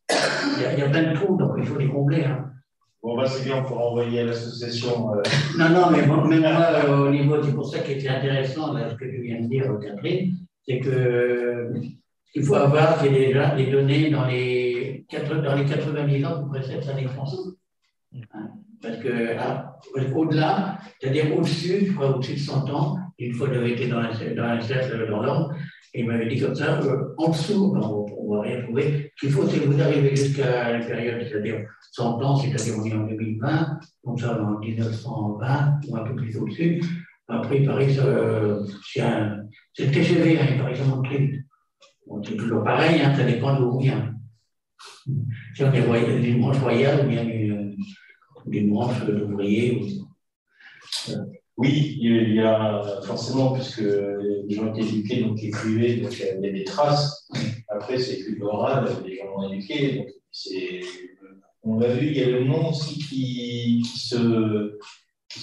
il y, a, plein de trous, donc il faut les combler. Hein. Bon, bah, c'est bien, on pourra envoyer à l'association. Euh. Non, non, mais moi, euh, au niveau, c'est pour ça qui était intéressant, ce que tu viens de dire, Catherine, c'est que ce qu'il faut avoir, c'est déjà des données dans les, dans les 90 ans qui précèdent sa naissance. Hein. Parce que ah, au-delà, c'est-à-dire au-dessus, je crois au-dessus de 100 ans, une fois d'avoir été dans un cercle dans l'ordre, il m'avait dit comme ça, euh, en dessous, rien trouver. Ce qu'il faut, c'est que vous arrivez jusqu'à la période, c'est-à-dire 100 ans, c'est-à-dire on est en 2020, donc ça en 1920, ou un peu plus au-dessus. Après, il c'est le TGV, hein, il paraît que c'est toujours pareil, hein, ça dépend d'où on vient. Si on est d'une branche royale ou bien d'une branche d'ouvriers. Oui, il y a forcément, puisque les gens étaient éduqués, donc écrivaient, donc il y a des traces. Après, c'est plus l'oral, les gens l'ont éduqué. Donc on l'a vu, il y a le nom aussi qui, se,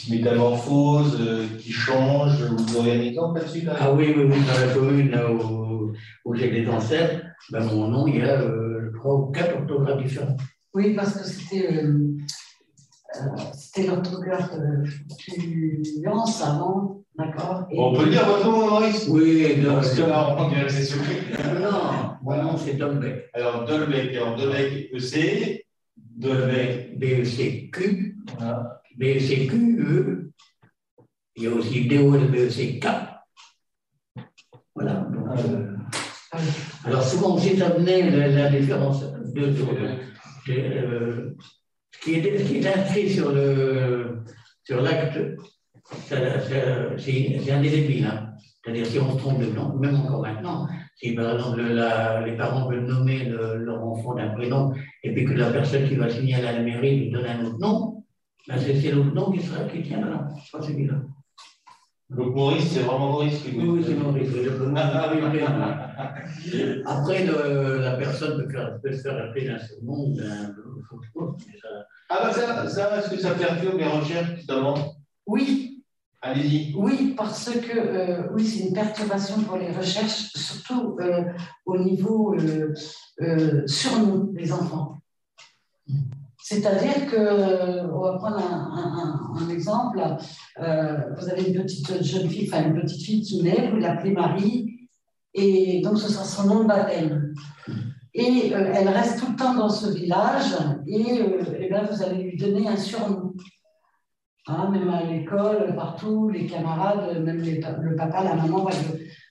métamorphose, qui change. Vous aurez un exemple là-dessus Ah oui, oui, oui, dans la commune là, où, j'ai des ancêtres, ben, mon nom, il y a, trois ou quatre orthographes différents. Oui, parce que c'était. Euh, c'était l'orthographe fluence avant, d'accord On peut dire votre nom, Maurice Oui, non, parce que là, on dirait que c'est. Non, mon nom, c'est Dolbeck. Alors, Dolbeck, alors Dolbeck, EC, Dolbeck, B-E-C-Q, B-E-C-Q-E, il y a aussi D-O-L-B-E-C-K. Voilà. Euh, alors, souvent, on s'est amené la, la différence de, de, de qui est, inscrit sur le sur l'acte, c'est indélébile. Hein. C'est-à-dire si on se trompe de nom, même encore maintenant, si par exemple les parents veulent nommer leur enfant d'un prénom et puis que la personne qui va signer à la mairie lui donne un autre nom, ben c'est l'autre nom qui, sera, qui tient là, pas celui-là. Donc Maurice, c'est vraiment Maurice qui Oui, c'est Maurice. Après, la personne peut, faire, peut se faire appeler d'un surnom, d'un ah bah ça, ça est-ce que ça perturbe mes recherches notamment Oui. Allez-y. Oui, parce que euh, oui, c'est une perturbation pour les recherches, surtout euh, au niveau euh, sur nous, les enfants. C'est-à-dire que, on va prendre un, exemple, vous avez une petite jeune fille, enfin une petite fille qui naît, vous l'appelez Marie, et donc ce sera son nom de baptême. Et euh, elle reste tout le temps dans ce village et, euh, vous allez lui donner un surnom. Hein, même à l'école, partout, les camarades, même le papa, la maman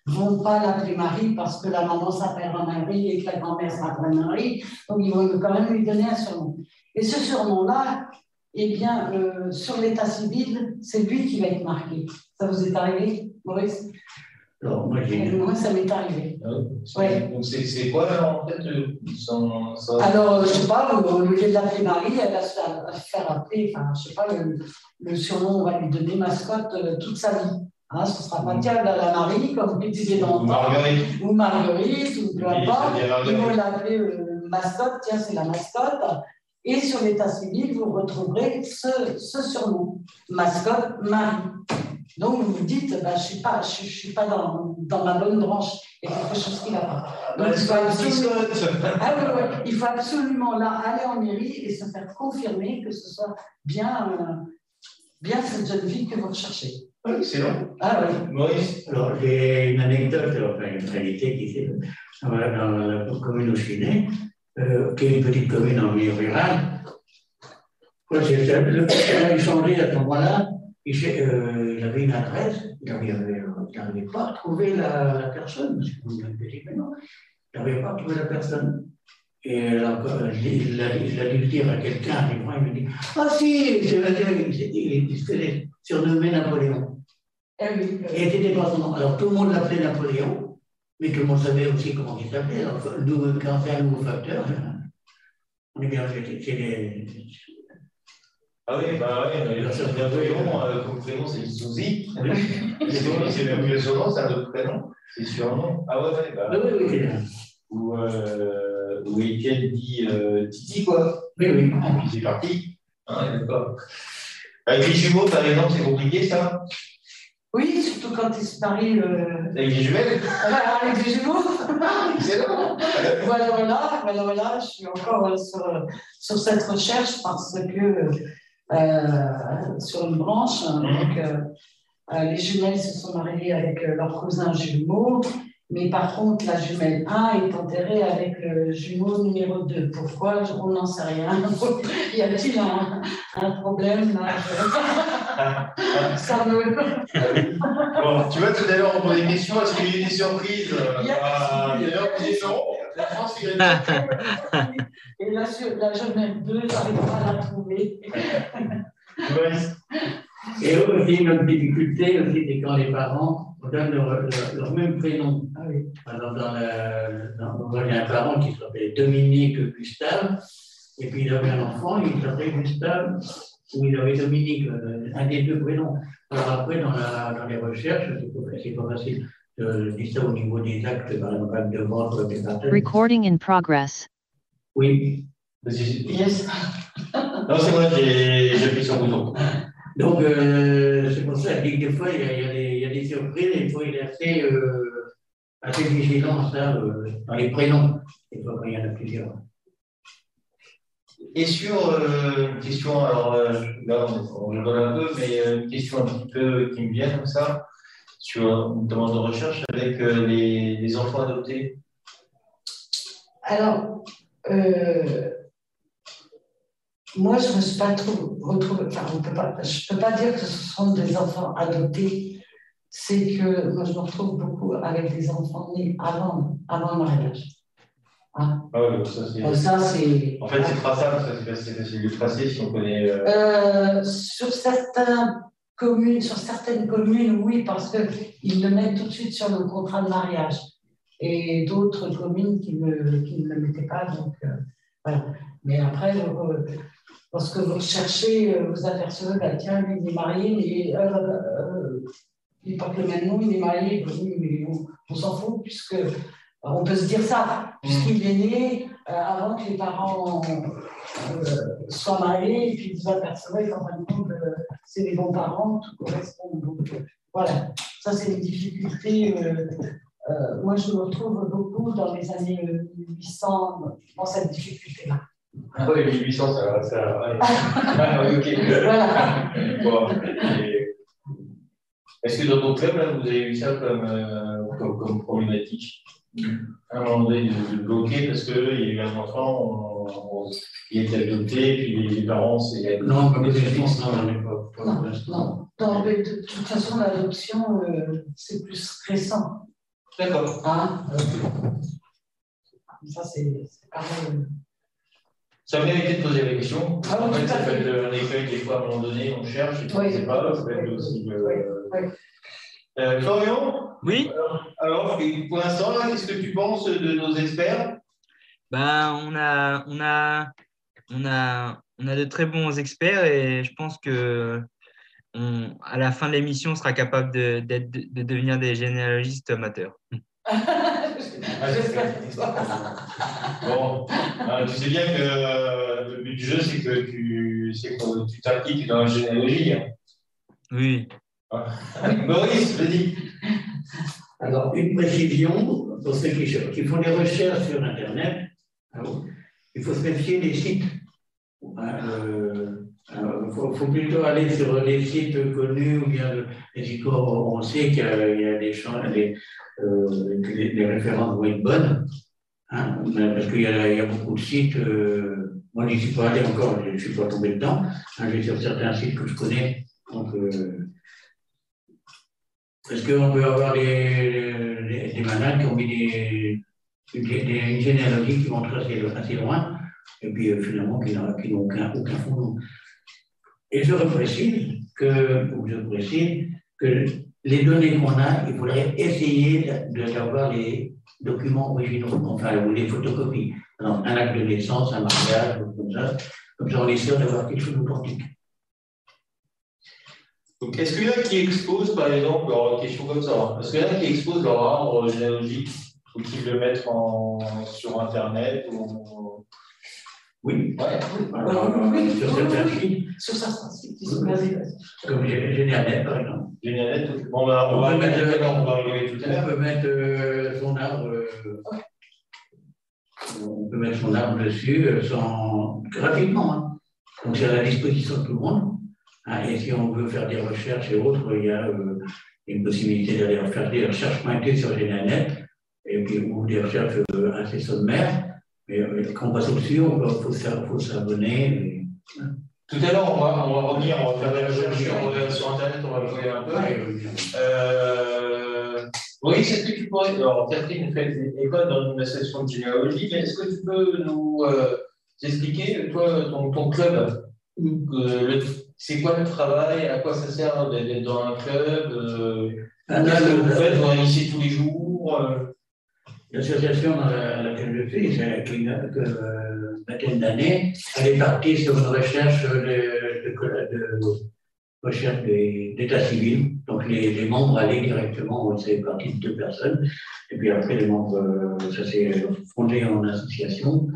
ne vont pas l'appeler Marie parce que la maman s'appelle Marie et que la grand-mère s'appelle Marie. Donc ils vont quand même lui donner un surnom. Et ce surnom-là, eh bien, euh, sur l'état civil, c'est lui qui va être marqué. Ça vous est arrivé, Maurice? Alors, moi, moi, ça m'est arrivé. Ah, ouais. Donc, c'est quoi, en fait son, son... Alors, je ne sais pas, au lieu de l'appeler Marie, elle va se faire appeler, enfin, je ne sais pas, le, le, surnom, on va lui donner mascotte euh, toute sa vie. Hein, ce sera pas diable à la Marie, comme vous disiez dans le Marguerite. Ou Marguerite, ou peu importe. Ils vont l'appeler euh, mascotte, tiens, c'est la mascotte. Et sur l'état civil, vous retrouverez ce, ce surnom, mascotte Marie. Donc vous vous dites, bah, je ne suis pas, je, je suis pas dans, dans, ma bonne branche, il y a quelque chose qui ne va pas. Donc, il, faut absolument, [laughs] ah, ouais, ouais, il faut absolument là aller en mairie et se faire confirmer que ce soit bien, euh, bien cette jeune fille que vous recherchez. Oui, c'est vrai. Ah oui. Maurice Alors, j'ai une anecdote, enfin une réalité qui s'est dans la commune où je suis né, euh, qui est une petite commune en milieu rural. Le, a changé à ce moment-là, il, euh, avait une adresse, il n'arrivait pas à trouver la, la personne, parce vous mais non, il n'arrivait pas à trouver la personne. Et alors, il a, il a dû le dire à quelqu'un, il me dit Ah si, c'est il, il se surnommé Napoléon. Eh oui, Et était pas son nom. Alors tout le monde l'appelait Napoléon, mais tout le monde savait aussi comment il s'appelait. Quand c'est un nouveau facteur, on est bien, c'est des, ah oui, bah oui, mais bien prénom, euh, comme prénom c'est Souzi. [laughs] c'est même mieux son nom, c'est un autre prénom, c'est surnom. Ah ouais, ouais, bah. Oui, oui, oui. Ou, euh, ou Étienne dit euh, Titi, quoi. Oui, oui. Et puis c'est parti. Ah, d'accord. Avec les jumeaux, par exemple, c'est compliqué ça? Oui, surtout quand ils se marient. Euh... Avec les jumelles Avec les jumeaux Excellent voilà, voilà, voilà, voilà, je suis encore sur, sur cette recherche parce que euh, sur une branche. Hein. Donc, euh, euh, les jumelles se sont mariées avec leur cousin jumeau, mais par contre, la jumelle 1 est enterrée avec le jumeau numéro 2. Pourquoi? On n'en sait rien. [laughs] y a-t-il un, un, problème là? Ça me... bon, tu vois, tout à l'heure, on pose des questions. Est-ce qu'il y a eu des surprises? D'ailleurs, non. La France, il y a Et la, la jumelle 2, j'arrive pas à la trouver. Et aussi, une difficulté, aussi, c'est quand les parents donnent leur, leur, même prénom. Ah oui. Alors, dans, le, dans, il y a un parent qui s'appelait Dominique Gustave, et puis il avait un enfant, il s'appelait Gustave, ou il avait Dominique, euh, un des deux prénoms. Alors après, dans, la, dans les recherches, c'est pas, pas facile de dire ça au niveau des actes, par exemple, de vente des partenaires. Recording in progress. Oui. Yes. non, c'est moi, j'ai appuyé sur le bouton. [laughs] Donc, euh, c'est pour ça que des fois, il y, a, il, y a des, il y, a, des surprises, et il faut être assez, euh, assez vigilant ça, euh, dans les prénoms, des fois quand il y en a plusieurs. Et sur euh, une question, alors euh, là on, donne un peu, mais euh, une question un petit peu qui me vient comme ça, sur une demande de recherche avec les, les enfants adoptés. Alors, euh, moi, je ne me suis pas trop retrouvée, enfin, on peut pas, je ne peux pas dire que ce sont des enfants adoptés. C'est que moi, je me retrouve beaucoup avec des enfants nés avant, avant le mariage. Hein? Ah oui, ça c'est. En fait, c'est traçable, c'est facile de tracer si on connaît. Euh... Euh, sur, certaines communes, sur certaines communes, oui, parce qu'ils le mettent tout de suite sur le contrat de mariage. Et d'autres communes qui ne, qui ne le mettaient pas. Donc, euh, voilà. Mais après, lorsque vous recherchez, euh, vous apercevez, bah, tiens, lui, il est marié, mais, euh, euh, il porte le même nom, il est marié, oui, mais on, on s'en fout, puisque on peut se dire ça, puisqu'il est né avant que les parents soient mariés, et puis vous apercevez qu'en fin de compte, c'est les bons parents, tout correspond. Donc, voilà, ça c'est une difficulté. moi, je me retrouve beaucoup dans les années 1800 dans cette difficulté-là. Ah oui, 1800, ça, ça [laughs] ah, oui, ok. Voilà. Bon, Est-ce que dans ton club, là, vous avez eu ça comme, euh, comme, comme, problématique? À un moment donné, de, de bloquer parce qu'il y a eu un enfant, on, on, il a été adopté, puis les, les parents, c'est. Non, comme les enfants, non, on n'est pas. Non, non. non mais de, toute façon, l'adoption, euh, c'est plus récent. D'accord. Hein? Ça, c'est pareil. Ça méritait de poser la question. Ah, en fait, ça peut être un écueil des fois à un moment donné, on cherche, et oui. ne sait pas, ça peut être aussi. Euh... Oui. Euh, Florian Oui. Alors, pour l'instant, qu'est-ce que tu penses de nos experts? Ben, on, a, on, a, on, a, on a de très bons experts et je pense que on, à la fin de l'émission, on sera capable de, de, de devenir des généalogistes amateurs. [laughs] bon, euh, tu sais bien que euh, le but du jeu, c'est que tu que tu t'appliques dans la généalogie. Hein. Oui. Maurice, vas-y. Alors, une précision pour ceux qui, qui, font des recherches sur Internet, alors, il faut se méfier des sites. Euh, il faut, faut, plutôt aller sur les sites connus ou bien où on sait qu'il y, a des champs, des, euh, les, références vont être bonnes, hein, parce qu'il y, a beaucoup de sites, euh, moi je n'y suis pas allé encore, je ne suis pas tombé dedans, hein, j'ai sur certains sites que je connais, donc euh, Parce qu'on peut avoir des, des, malades qui ont mis des, une généalogie qui vont assez, loin, et puis euh, finalement qui n'ont aucun, aucun fondement. Et je précise que, je précise que les données qu'on a, il faudrait essayer d'avoir les documents originaux, enfin, ou les photocopies. un acte de naissance, un mariage, comme ça, comme ça on est sûr d'avoir quelque chose d'authentique. Est-ce qu'il y en a qui exposent, par exemple, alors, question comme ça, est-ce qu'il y en a qui exposent leur arbre généalogique ou qui le mettent en, sur Internet ou... Oui, ouais, oui. sur certains sites. Sur certains sites, ils sont basés. Comme Génianet, par exemple. Génianet, on va, on va, mettre, on va regarder tout à l'heure. On peut mettre euh, son arbre. Euh, on peut mettre son arbre dessus euh, sans, gratuitement. Hein. Donc c'est à la disposition de tout le monde. Hein, et si on veut faire des recherches et autres, il y a euh, une possibilité d'aller faire des recherches pointées sur GNaNet, et puis, ou des recherches euh, assez sommaires. Mais euh, quand on passe au-dessus, il faut, s'abonner. Hein. Tout à l'heure, on va, on va revenir, on va faire des recherches sur, sur Internet, on va regarder un peu. Euh, oui, est-ce que tu pourrais. Alors, Catherine fait école dans une association de généalogie, mais est-ce que tu peux nous expliquer, toi, ton, ton club, le, c'est quoi le travail À quoi ça sert d'être dans un club euh, Qu'est-ce que vous faites Vous réunissez tous les jours euh? L'association à laquelle je suis, c'est une euh, vingtaine d'années, elle est partie sur une recherche de, recherche d'état civil. Donc les, membres allaient directement, c'est parti de deux personnes. Et puis après, les membres, ça s'est fondé en association.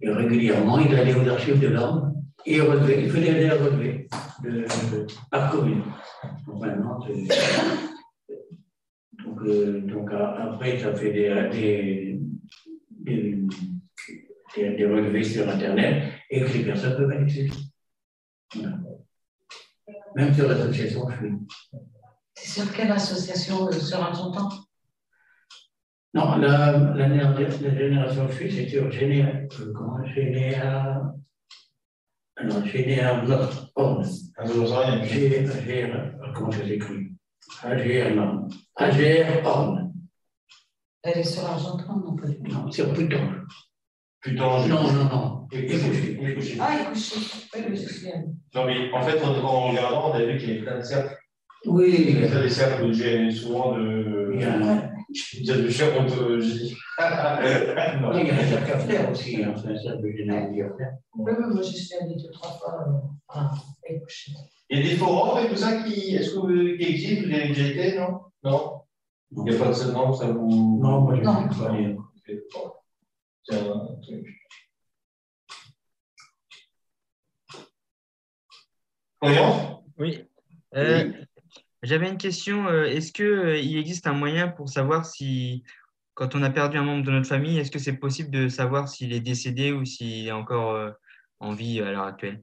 Et régulièrement, ils allaient aux archives de l'ordre et relevé, il fallait aller à relever de, par commune. Donc maintenant, donc, euh, donc, après, ça fait des, des, des, relevés sur Internet et que les personnes peuvent aller Même sur l'association, je suis. C'est sur quelle association euh, sur un temps? Non, la, la, la, génération suis, c'est sur Généa, euh, comment, Généa, un autre homme. J'ai, comment ça s'écrit? Non. AGR homme. Elle est sur Argentin, non pas Non, sur Pluton. Pluton, Non, non, non. Et couché. Ah, il est couché. Oui, je suis Non, mais en fait, en regardant, on a vu qu'il y avait plein de cercles. Oui. Il y a des cercles où j'ai souvent de. Il y a je dire de gérontologie. non. Il y a un cercle à faire aussi, hein. c'est un cercle de généalogie à faire. Oui, oui, moi j'y suis allée deux, trois fois. Euh, il y a des forums et tout ça qui, est-ce que vous, qui existent, vous avez déjà été, non? Non? Il n'y a pas de ce nom, ça vous. Non, moi je ne sais pas. C'est un truc. Voyons Oui. Euh, j'avais une question. Euh, est-ce qu'il euh, existe un moyen pour savoir si, quand on a perdu un membre de notre famille, est-ce que c'est possible de savoir s'il est décédé ou s'il est encore euh, en vie à l'heure actuelle?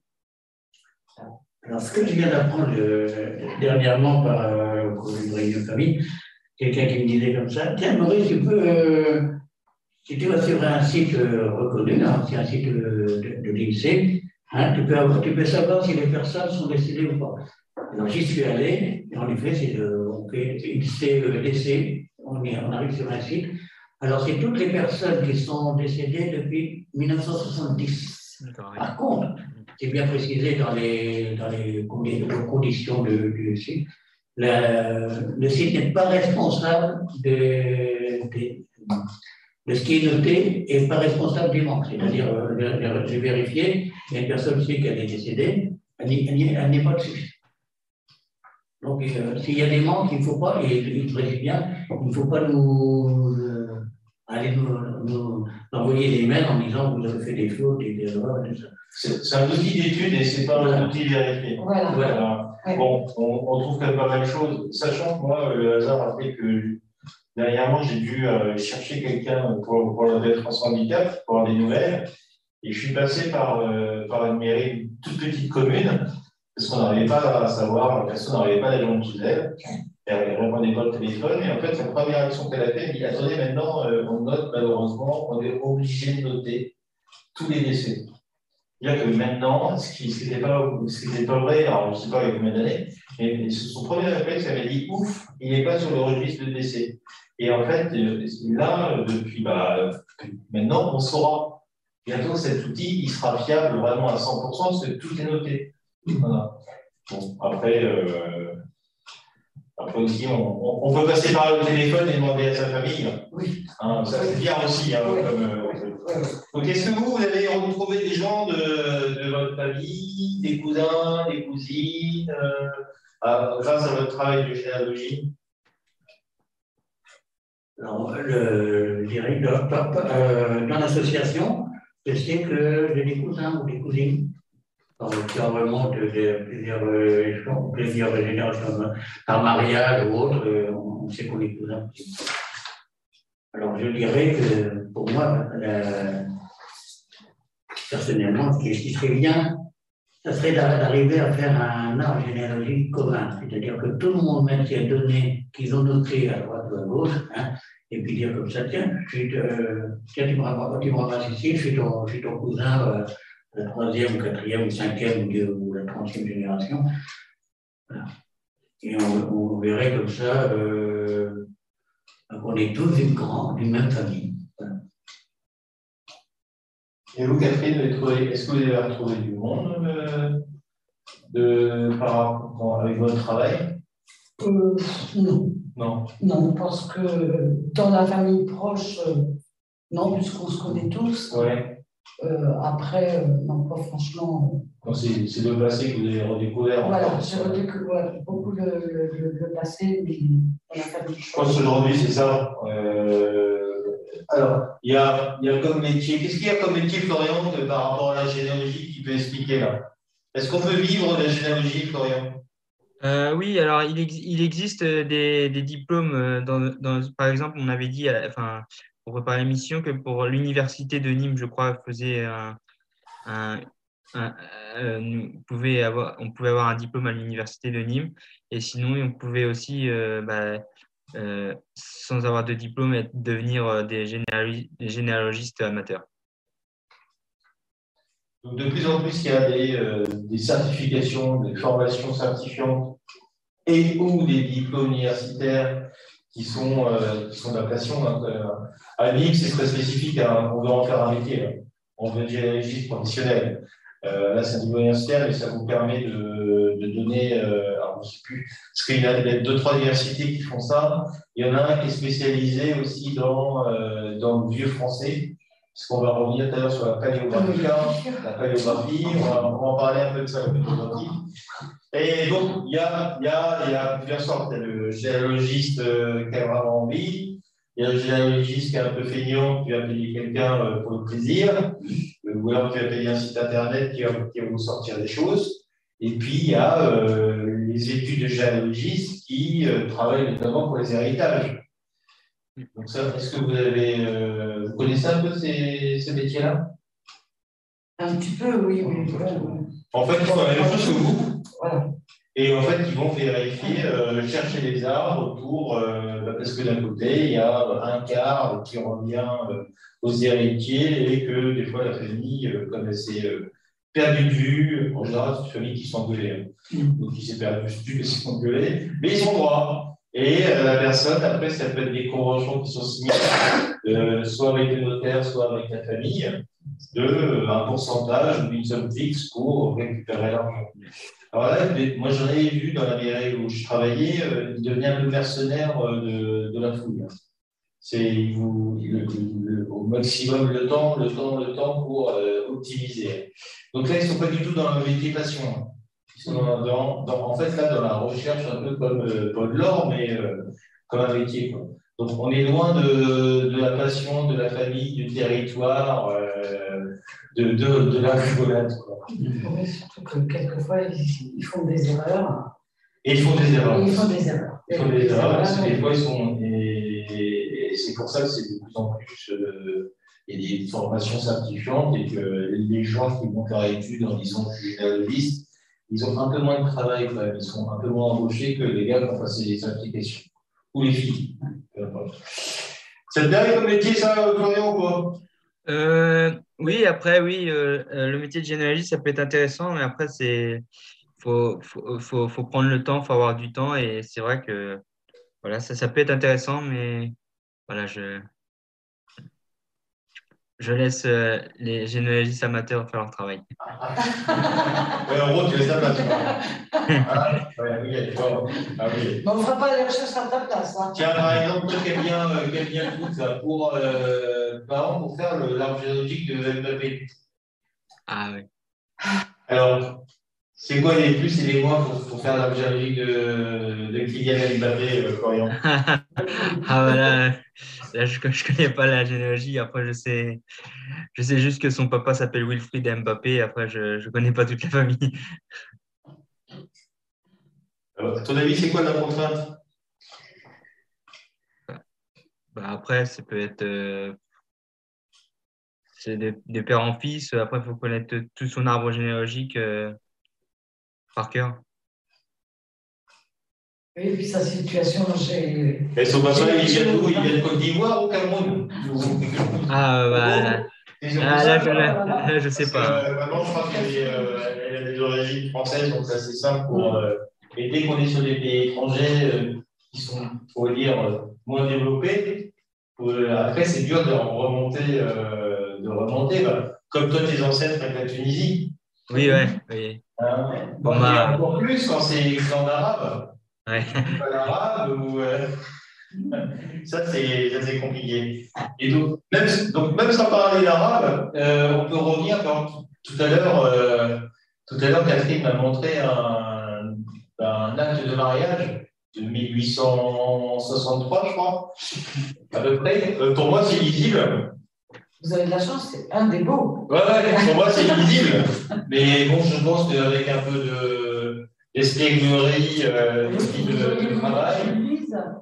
Alors, ce que je viens d'apprendre dernièrement par une réunion de famille, quelqu'un qui me disait comme ça Tiens, Maurice, tu peux. si tu vas sur un site reconnu, hein, c'est un site de, de, l'INSEE, hein, tu, peux tu peux savoir si les personnes sont décédées ou pas. Alors j'y suis allé, et en effet, c'est le décès, on, on arrive sur un site. Alors c'est toutes les personnes qui sont décédées depuis 1970. Par contre, c'est bien précisé dans les, dans les conditions du site, le site n'est pas responsable de, de, ce qui est noté et pas responsable des manques. C'est-à-dire, euh, j'ai vérifié, il y a une personne qui est décédée, elle n'est pas dessus. Donc, euh, s'il y a des manques, il ne faut pas, et il précise bien, il ne faut pas nous euh, aller nous, envoyer des mails en disant vous avez fait des fautes, des erreurs, tout ça. C'est un outil d'étude et ce n'est pas un outil vérifié. Voilà. voilà. Bon, on, on, trouve quand même pas mal de choses, sachant que moi, le hasard a fait que dernièrement, j'ai dû euh, chercher quelqu'un pour, pour la France handicap, pour avoir des nouvelles, et je suis passé par, par une mairie, une toute petite commune, parce qu'on n'arrivait pas à savoir, la personne n'arrivait pas à aller sous elle. Elle répondait pas au téléphone. Et en fait, la première action qu'elle a fait, elle dit Attendez, maintenant, euh, on note, malheureusement, on est obligé de noter tous les décès. dire que maintenant, ce qui n'était pas, vrai, alors je ne sais pas il y a combien d'années, mais son premier réflexe avait dit ouf, il n'est pas sur le registre de décès. Et en fait, là, depuis bah, maintenant, on saura. Bientôt, cet outil, il sera fiable vraiment à 100% parce que tout est noté. Voilà. Bon, après, euh, après aussi, on, on, peut passer par le téléphone et demander à sa famille. Oui. Hein, ça, c'est bien aussi. Hein, comme, euh, Donc, est-ce que vous, vous avez retrouvé des gens de, de votre famille, des cousins, des cousines, euh, grâce à votre travail de généalogie Alors, le, je dirais, dans l'association, je sais que j'ai des cousins ou des cousines qui remontent de, de plusieurs, euh, plusieurs générations par mariage ou autre, euh, on sait qu'on est cousins. Alors je dirais que pour moi, personnellement, ce qui serait bien, ça serait d'arriver à faire un arbre généalogique commun, c'est-à-dire que tout le monde mette ses données qu'ils ont notées à droite ou à gauche, hein, et puis dire comme ça, tiens, je suis, euh, tiens tu, me ramasses, ici, je suis ton, je suis ton cousin, euh, la troisième, ou quatrième, ou cinquième, ou, la trentième génération. Voilà. Et on, on, verrait comme ça euh, qu'on est tous d'une grande, d'une même famille. Voilà. Et vous, Catherine, est-ce que vous avez retrouvé du monde euh, de, par, avec votre travail? Euh, Non. Non. Non, parce que dans la famille proche, euh, non, puisqu'on se connaît tous. Ouais. Euh, après, non, pas franchement. C'est le passé que vous avez redécouvert. Voilà, j'ai redécouvert beaucoup le, le, le, passé, mais la famille. Je pense qu'aujourd'hui, c'est ça. alors, il y a, y a comme métier. Qu'est-ce qu'il y a comme métier, Florian, par rapport à la généalogie qui peut expliquer là? Est-ce qu'on peut vivre de la généalogie, Florian? Euh, oui, alors il, il existe des, des diplômes. Euh, dans, dans, par exemple, on avait dit, enfin, pour préparer l'émission, que pour l'université de Nîmes, je crois, faisait un, un, euh, on pouvait avoir un diplôme à l'université de Nîmes. Et sinon, on pouvait aussi, bah, sans avoir de diplôme, devenir des, généalogistes amateurs de plus en plus, il y a euh, des certifications, des formations certifiantes et ou des diplômes universitaires qui sont, euh, qui sont d'adaptation. Hein. Euh, à l'IM, c'est très spécifique. Hein. On veut en faire un métier. On veut être généalogiste professionnel. là, c'est un niveau universitaire et ça vous permet de, de donner, alors je sais plus, parce qu'il y a deux, trois universités qui font ça. Il y en a un qui est spécialisé aussi dans, dans le vieux français parce qu'on va revenir tout à l'heure sur la paléographie, la paléographie, on va, en parler un peu de ça, la paléographie. Et donc, il y a, il y a, il y a plusieurs sortes. Il y a le généalogiste euh, qui a vraiment envie, il y a le généalogiste qui est un peu feignant, qui va payer quelqu'un euh, pour le plaisir, ou alors qui va payer un site internet qui va, qui va vous sortir des choses. Et puis, il y a euh, les études de généalogistes qui travaillent notamment pour les héritages. Donc ça, est-ce que vous avez, euh, vous connaissez un peu ces, ces métiers-là? Un petit peu, oui, oui. En fait, ils font la même chose que vous. Voilà. Et en fait, ils vont vérifier, euh, chercher les arbres pour, euh, bah, parce que d'un côté, il y a un quart qui revient aux héritiers et que des fois, la famille, comme elle s'est perdue de vue, en général, c'est une famille qui s'engueulait. Hein. Mm. Donc, qui s'est perdue de vue, qui s'engueulait, mais ils sont droits. Et euh, la personne, après, ça peut être des conventions qui sont signées, euh, soit avec le notaire, soit avec la famille, de euh, un pourcentage ou une somme fixe pour récupérer l'argent. Alors là, moi j'en ai vu dans la mairie où je travaillais, il devenait un peu mercenaire de, la fouille. C'est au maximum le temps, le temps, le temps pour optimiser. Donc là, ils ne sont pas du tout dans la dans, en fait, là, dans la recherche, un peu comme euh, Paul Laure, mais euh, comme un métier. Quoi. Donc, on est loin de, de, la passion, de la famille, du territoire, euh, de, de, de, la rigolade. Oui, surtout que quelquefois, ils, font des erreurs. Et ils font des erreurs. ils font des erreurs. Ils font des, erreurs, parce que des fois, ils sont. Et, c'est pour ça que c'est de plus en plus. Euh, il y a des formations certifiantes et que les gens qui vont faire études en disant je suis généalogiste, ils ont un peu moins de travail quand même. Ils sont un peu moins embauchés que les gars qui ont passé les applications. Ou les filles. Ça te comme métier, ça, Florian, ou pas? Euh, Oui, après, oui, euh, euh, le métier de généalogiste, ça peut être intéressant, mais après, c'est faut, faut, faut, faut prendre le temps, faut avoir du temps, et c'est vrai que voilà, ça, ça peut être intéressant, mais voilà, je, je laisse euh, les généalogistes amateurs faire leur travail. [laughs] Ouais, en gros, tu laisses la place. Ah, ouais, oui, d'accord. Ah oui. Mais on ne fera pas les recherches à ta place. Hein. Tiens, par exemple, toi, quel bien, euh, quel bien coûte ça pour, euh, par exemple, pour faire le- l'arbre généalogique de Mbappé? Ah oui. Alors, c'est quoi les plus et les moins pour, pour faire l'arbre généalogique de, de Kylian Mbappé, euh, Florian? [laughs] Ah voilà, là je ne connais pas la généalogie. Après, je sais, je sais juste que son papa s'appelle Wilfried Mbappé. Après, je ne connais pas toute la famille. Alors, ton avis, c'est quoi la contrainte? Bah, après, ça peut être euh, c'est des, des pères en fils. Après, il faut connaître tout son arbre généalogique euh, par cœur. Et puis sa situation, j'ai. Et son papa, il vient d'où? Il vient de Côte d'Ivoire ou Cameroun? Ah, bah, ah, là, je, là, là, [laughs] je sais Parce pas. que, euh, maman, je crois qu'elle est, euh, elle a des origines françaises, donc c'est assez simple pour. euh, et dès qu'on est sur des pays étrangers euh, qui sont, faut dire, euh, moins développés, euh, après c'est dur de remonter, euh, de remonter. bah, comme toi, tes ancêtres avec la Tunisie. Oui, ouais, oui. Hein, Bon, bah. a encore plus quand c'est en arabe, Ouais. l'arabe ou. euh, [laughs] Ça, c'est compliqué. Et donc, même, donc, même sans parler d'arabe, euh, on peut revenir, tout à l'heure, euh, tout à l'heure, Catherine m'a montré un, un acte de mariage de 1863, je crois, à peu près. Euh, pour moi, c'est lisible. Vous avez de la chance, c'est un des beaux. Ouais, ouais, pour moi, c'est lisible. Mais bon, je pense qu'avec un peu de d'espièglerie euh, de, de travail,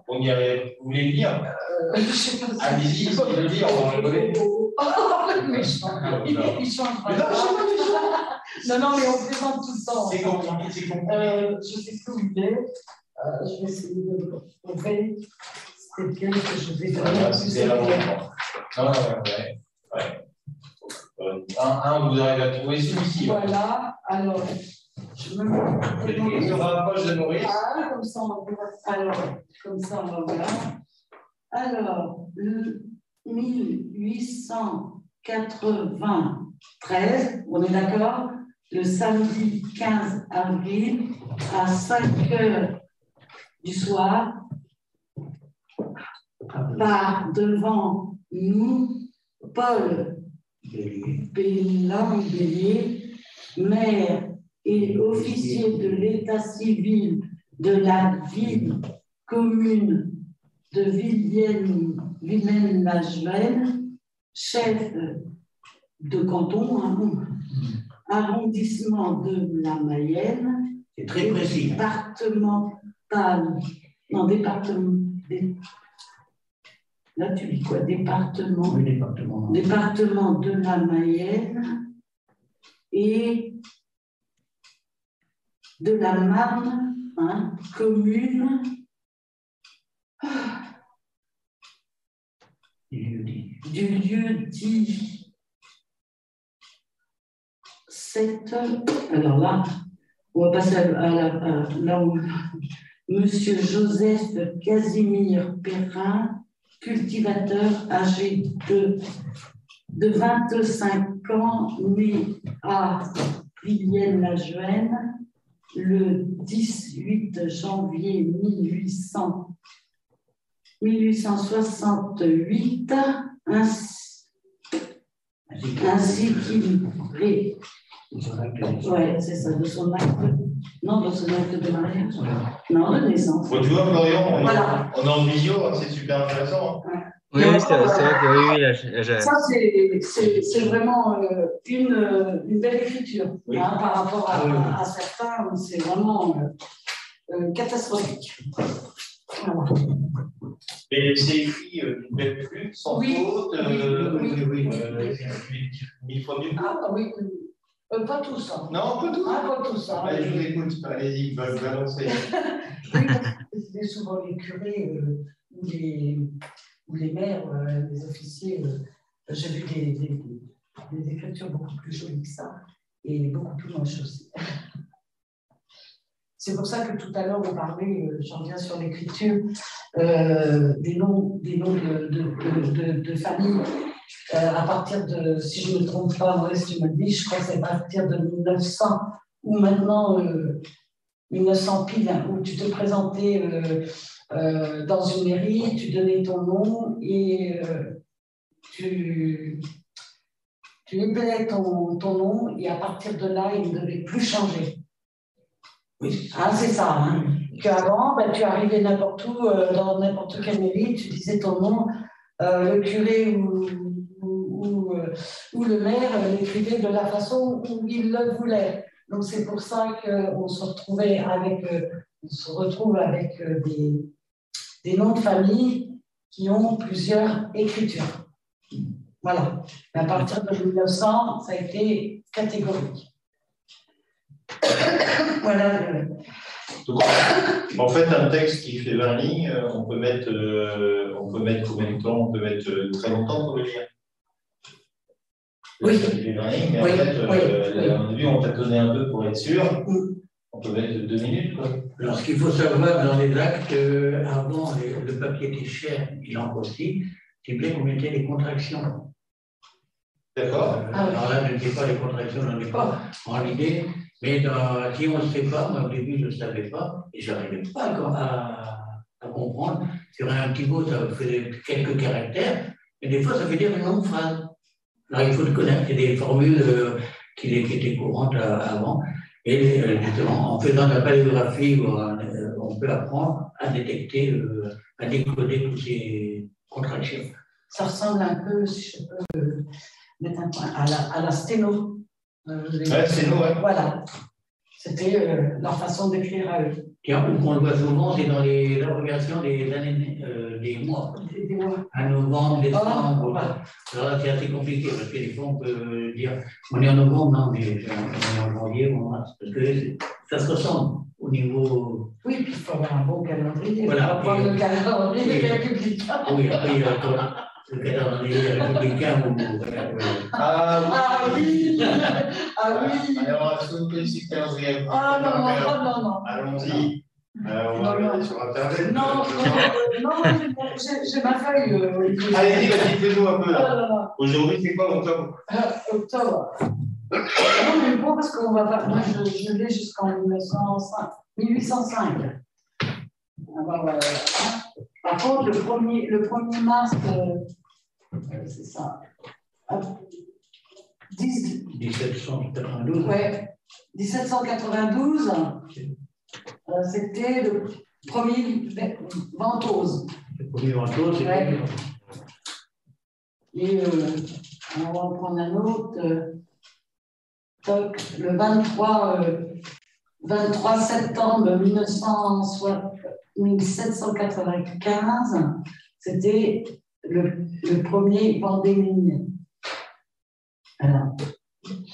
on y arrive. Vous voulez le dire euh, [laughs] Allez-y, vous voulez le dire, on va. [laughs] Oh, le. Il, il Mais non, pas. [laughs] Non, non, mais on plaisante tout le temps. C'est compliqué, c'est compliqué. Euh, je sais plus où il est. Euh, je vais essayer de le trouver. C'est lequel que je vais donner. C'était la fois. Non, ouais, ouais, Un, un, vous arrivez à trouver celui-ci. Voilà, alors, Il se rapproche de Maurice. Ah, comme ça, on va Alors, comme ça, on va voir. Alors, le 1893, on est d'accord Le samedi 15 avril, à 5 heures du soir, par devant nous, Paul Bélan-Bélier, maire et officier de l'état civil de la ville commune de Vivienne, Vilaine-la-Juenne, chef de canton, hein, arrondissement de la Mayenne, C'est très précis. départemental, non, département, dé- là tu dis quoi, département, Le département. département de la Mayenne. Et de la Marne, hein, commune, du lieu dit. Cette. Alors là, on va passer à, à la- à là où Monsieur Joseph Casimir Perrin, cultivateur âgé de, de 25 ans, né à Vivienne-la-Juenne le 18 janvier 1800 1868, ainsi, Ainsi qu'il acte- Ouais, c'est ça, de son acte. Non, de son acte de mariage. Non, de naissance. Bon, tu vois, Florian, on, Voilà. on est en visio, hein, c'est super intéressant. Oui, oui, c'est vrai que oui, oui, là, je- je- Ça, c'est- vraiment euh, une, une belle écriture Oui. hein, par rapport à, Ah à certains. C'est vraiment euh, euh, catastrophique. Voilà. Et c'est écrit euh, d'une belle plume, sans Oui. faute, euh, Oui, oui, oui. euh, mille fois mieux. Ah, ah oui, oui. Euh, pas tous. Hein. Non, pas tout. Ah, pas tous. Hein. Allez, je vous écoute, allez-y. [laughs] Oui, parce que c'était souvent les curés euh, ou, les, ou les maires, euh, les officiers. euh, J'ai vu des, des, des écritures beaucoup plus jolies que ça et beaucoup plus moches aussi. [laughs] C'est pour ça que tout à l'heure, on parlait, euh, j'en reviens sur l'écriture, des noms, des noms de, de, de, famille. À partir de, si je ne me trompe pas, Maurice, tu me dis, je crois que c'est à partir de 1900 ou maintenant 1900 pile, où tu te présentais dans une mairie, tu donnais ton nom et tu, tu épelais ton, ton nom et à partir de là, il ne devait plus changer. Ah, c'est ça. Hein. Qu'avant, ben, tu arrivais n'importe où, euh, dans n'importe quelle mairie, tu disais ton nom, euh, le curé ou, ou, euh, ou, le maire l'écrivait de la façon où il le voulait. Donc c'est pour ça qu'on se retrouvait avec, on se retrouve avec des, des noms de famille qui ont plusieurs écritures. Voilà. Mais à partir de 1900, ça a été catégorique [coughs] voilà. en fait, un texte qui fait 20 lignes, euh, on peut mettre, euh, on peut mettre combien de temps? On peut mettre euh, très longtemps pour le lire. Oui. Ça fait 20 lignes, mais en fait, au début, on t'a donné un peu pour être sûr. On peut mettre deux minutes. Quoi. Alors, ce qu'il faut savoir dans les actes, avant, le papier était cher et l'encre aussi, c'est bien qu'on mettait les contractions. D'accord. alors là, je ne sais pas les contractions, je n'en ai pas en idée. Mais dans, si on ne sait pas, moi au début je ne savais pas, et je n'arrivais pas à, à, comprendre. Sur un petit mot, ça faisait quelques caractères, et des fois ça veut dire une longue phrase. Alors il faut le connaître, c'est des formules euh, qui, qui, étaient courantes euh, avant. Et euh, justement, en faisant de la paléographie, on peut apprendre à détecter, à décoder toutes ces contractions. Ça ressemble un peu, si je peux mettre un point, à la, à la sténo. Euh, ouais. Voilà. C'était euh, leur façon d'écrire à eux. Tiens, où on le voit souvent, c'est dans les abréviations des années, euh, des mois. Des, mois. À novembre, décembre. Alors là, c'est assez compliqué parce que des fois, on peut dire on est en novembre, non, mais on est en janvier, on mars. Parce que ça se ressemble au niveau. Oui, puis il faut avoir un bon calendrier. Voilà. Il faut prendre le calendrier oui. [laughs] républicain. Oui, après, il y a Ah, oui Ah calendrier Ah non, non, non. Allons-y. Euh, on va regarder sur Internet. Non, non, j'ai ma feuille. Euh, Allez-y, vas-y, fais-nous un peu. Aujourd'hui, c'est quoi octobre euh, Octobre. Non, mais bon, parce qu'on va. Moi, je, je l'ai jusqu'en 1805. 1805. Alors, voilà. Par contre, le 1er, le 1er mars, euh, c'est ça. 10, 1792. Ouais, 1792, euh, c'était le premier ventose. Le premier ventose, c'est ouais. Et euh, on va en prendre un autre. Euh, le 23, 23 septembre 1795, c'était le, le, premier pandémie. Alors,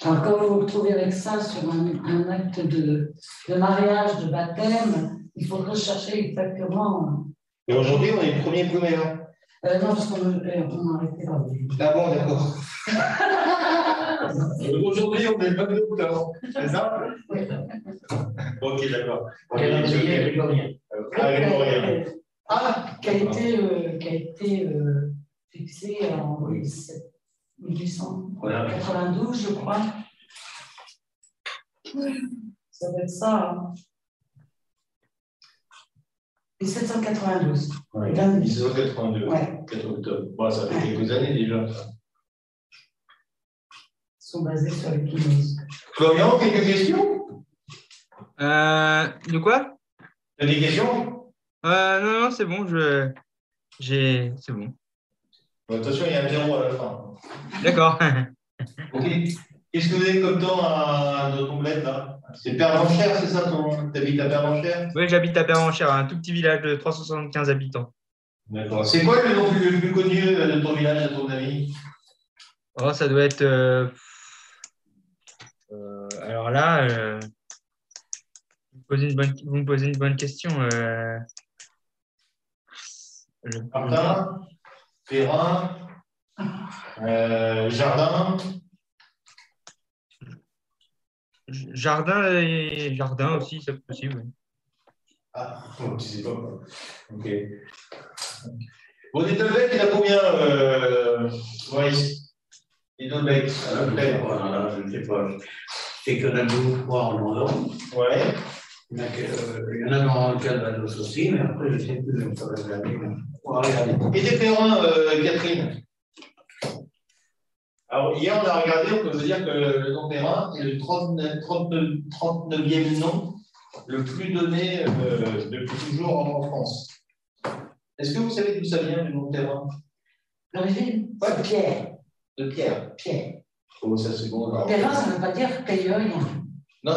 quand vous vous retrouvez avec ça sur un, acte de, de, mariage, de baptême, il faut rechercher exactement. Et aujourd'hui, on est le premier primaire euh, Non, parce qu'on euh, on a arrêté là. Ah bon, d'accord. [laughs] Aujourd'hui, on est le 22 octobre, c'est ça? Oui. Ok, d'accord. Ah, qui a été, euh, qui a été euh, fixé en 1892, je crois. Ça doit être ça. Hein. 1792. Oui, 1792, ouais. 4 octobre. Bon, ça fait ouais. quelques années déjà. Ça sont basés sur l'épinose. Florian, quelques questions? Euh, De quoi? Tu as des questions? Euh, Non, non, c'est bon, je... j'ai... c'est bon. Attention, il y a un zéro à la fin. D'accord. [laughs] ok. Qu'est-ce que vous avez comme temps à de Comblette là? C'est Pervenchère, c'est ça ton... T'habites à Pervenchère Oui, j'habite à Pervenchère, un tout petit village de 375 habitants. D'accord. C'est quoi le nom le plus connu de ton village, à ton avis? Oh, ça doit être. Euh... Euh, alors là, euh, vous, me posez une bonne, vous me posez une bonne question. Euh, le... Martin, Perrin, euh, Jardin. Jardin et Jardin aussi, c'est possible. Ah, oh, tu sais pas. Ok. Bon, Dettelbeck, il a combien, euh, Maurice? Dettelbeck. Ah, je ne sais pas. C'est que d'un nouveau pouvoir en Hollande. Ouais. Il y en a, que- euh, il y en a dans le Calvados aussi, mais après, je ne sais plus. Pas regarder. On va regarder. Et des Perrins, euh, Catherine Alors, hier, on a regardé, on peut vous dire que le nom Perrin est le 39, 39 39e nom le plus donné euh, depuis toujours en France. Est-ce que vous savez d'où ça vient, le nom Perrin L'origine, Ouais. c'est Pierre. De Pierre. Pierre. Oh, ça c'est bon. alors. Perrin, ça ne veut pas dire payeur. Non,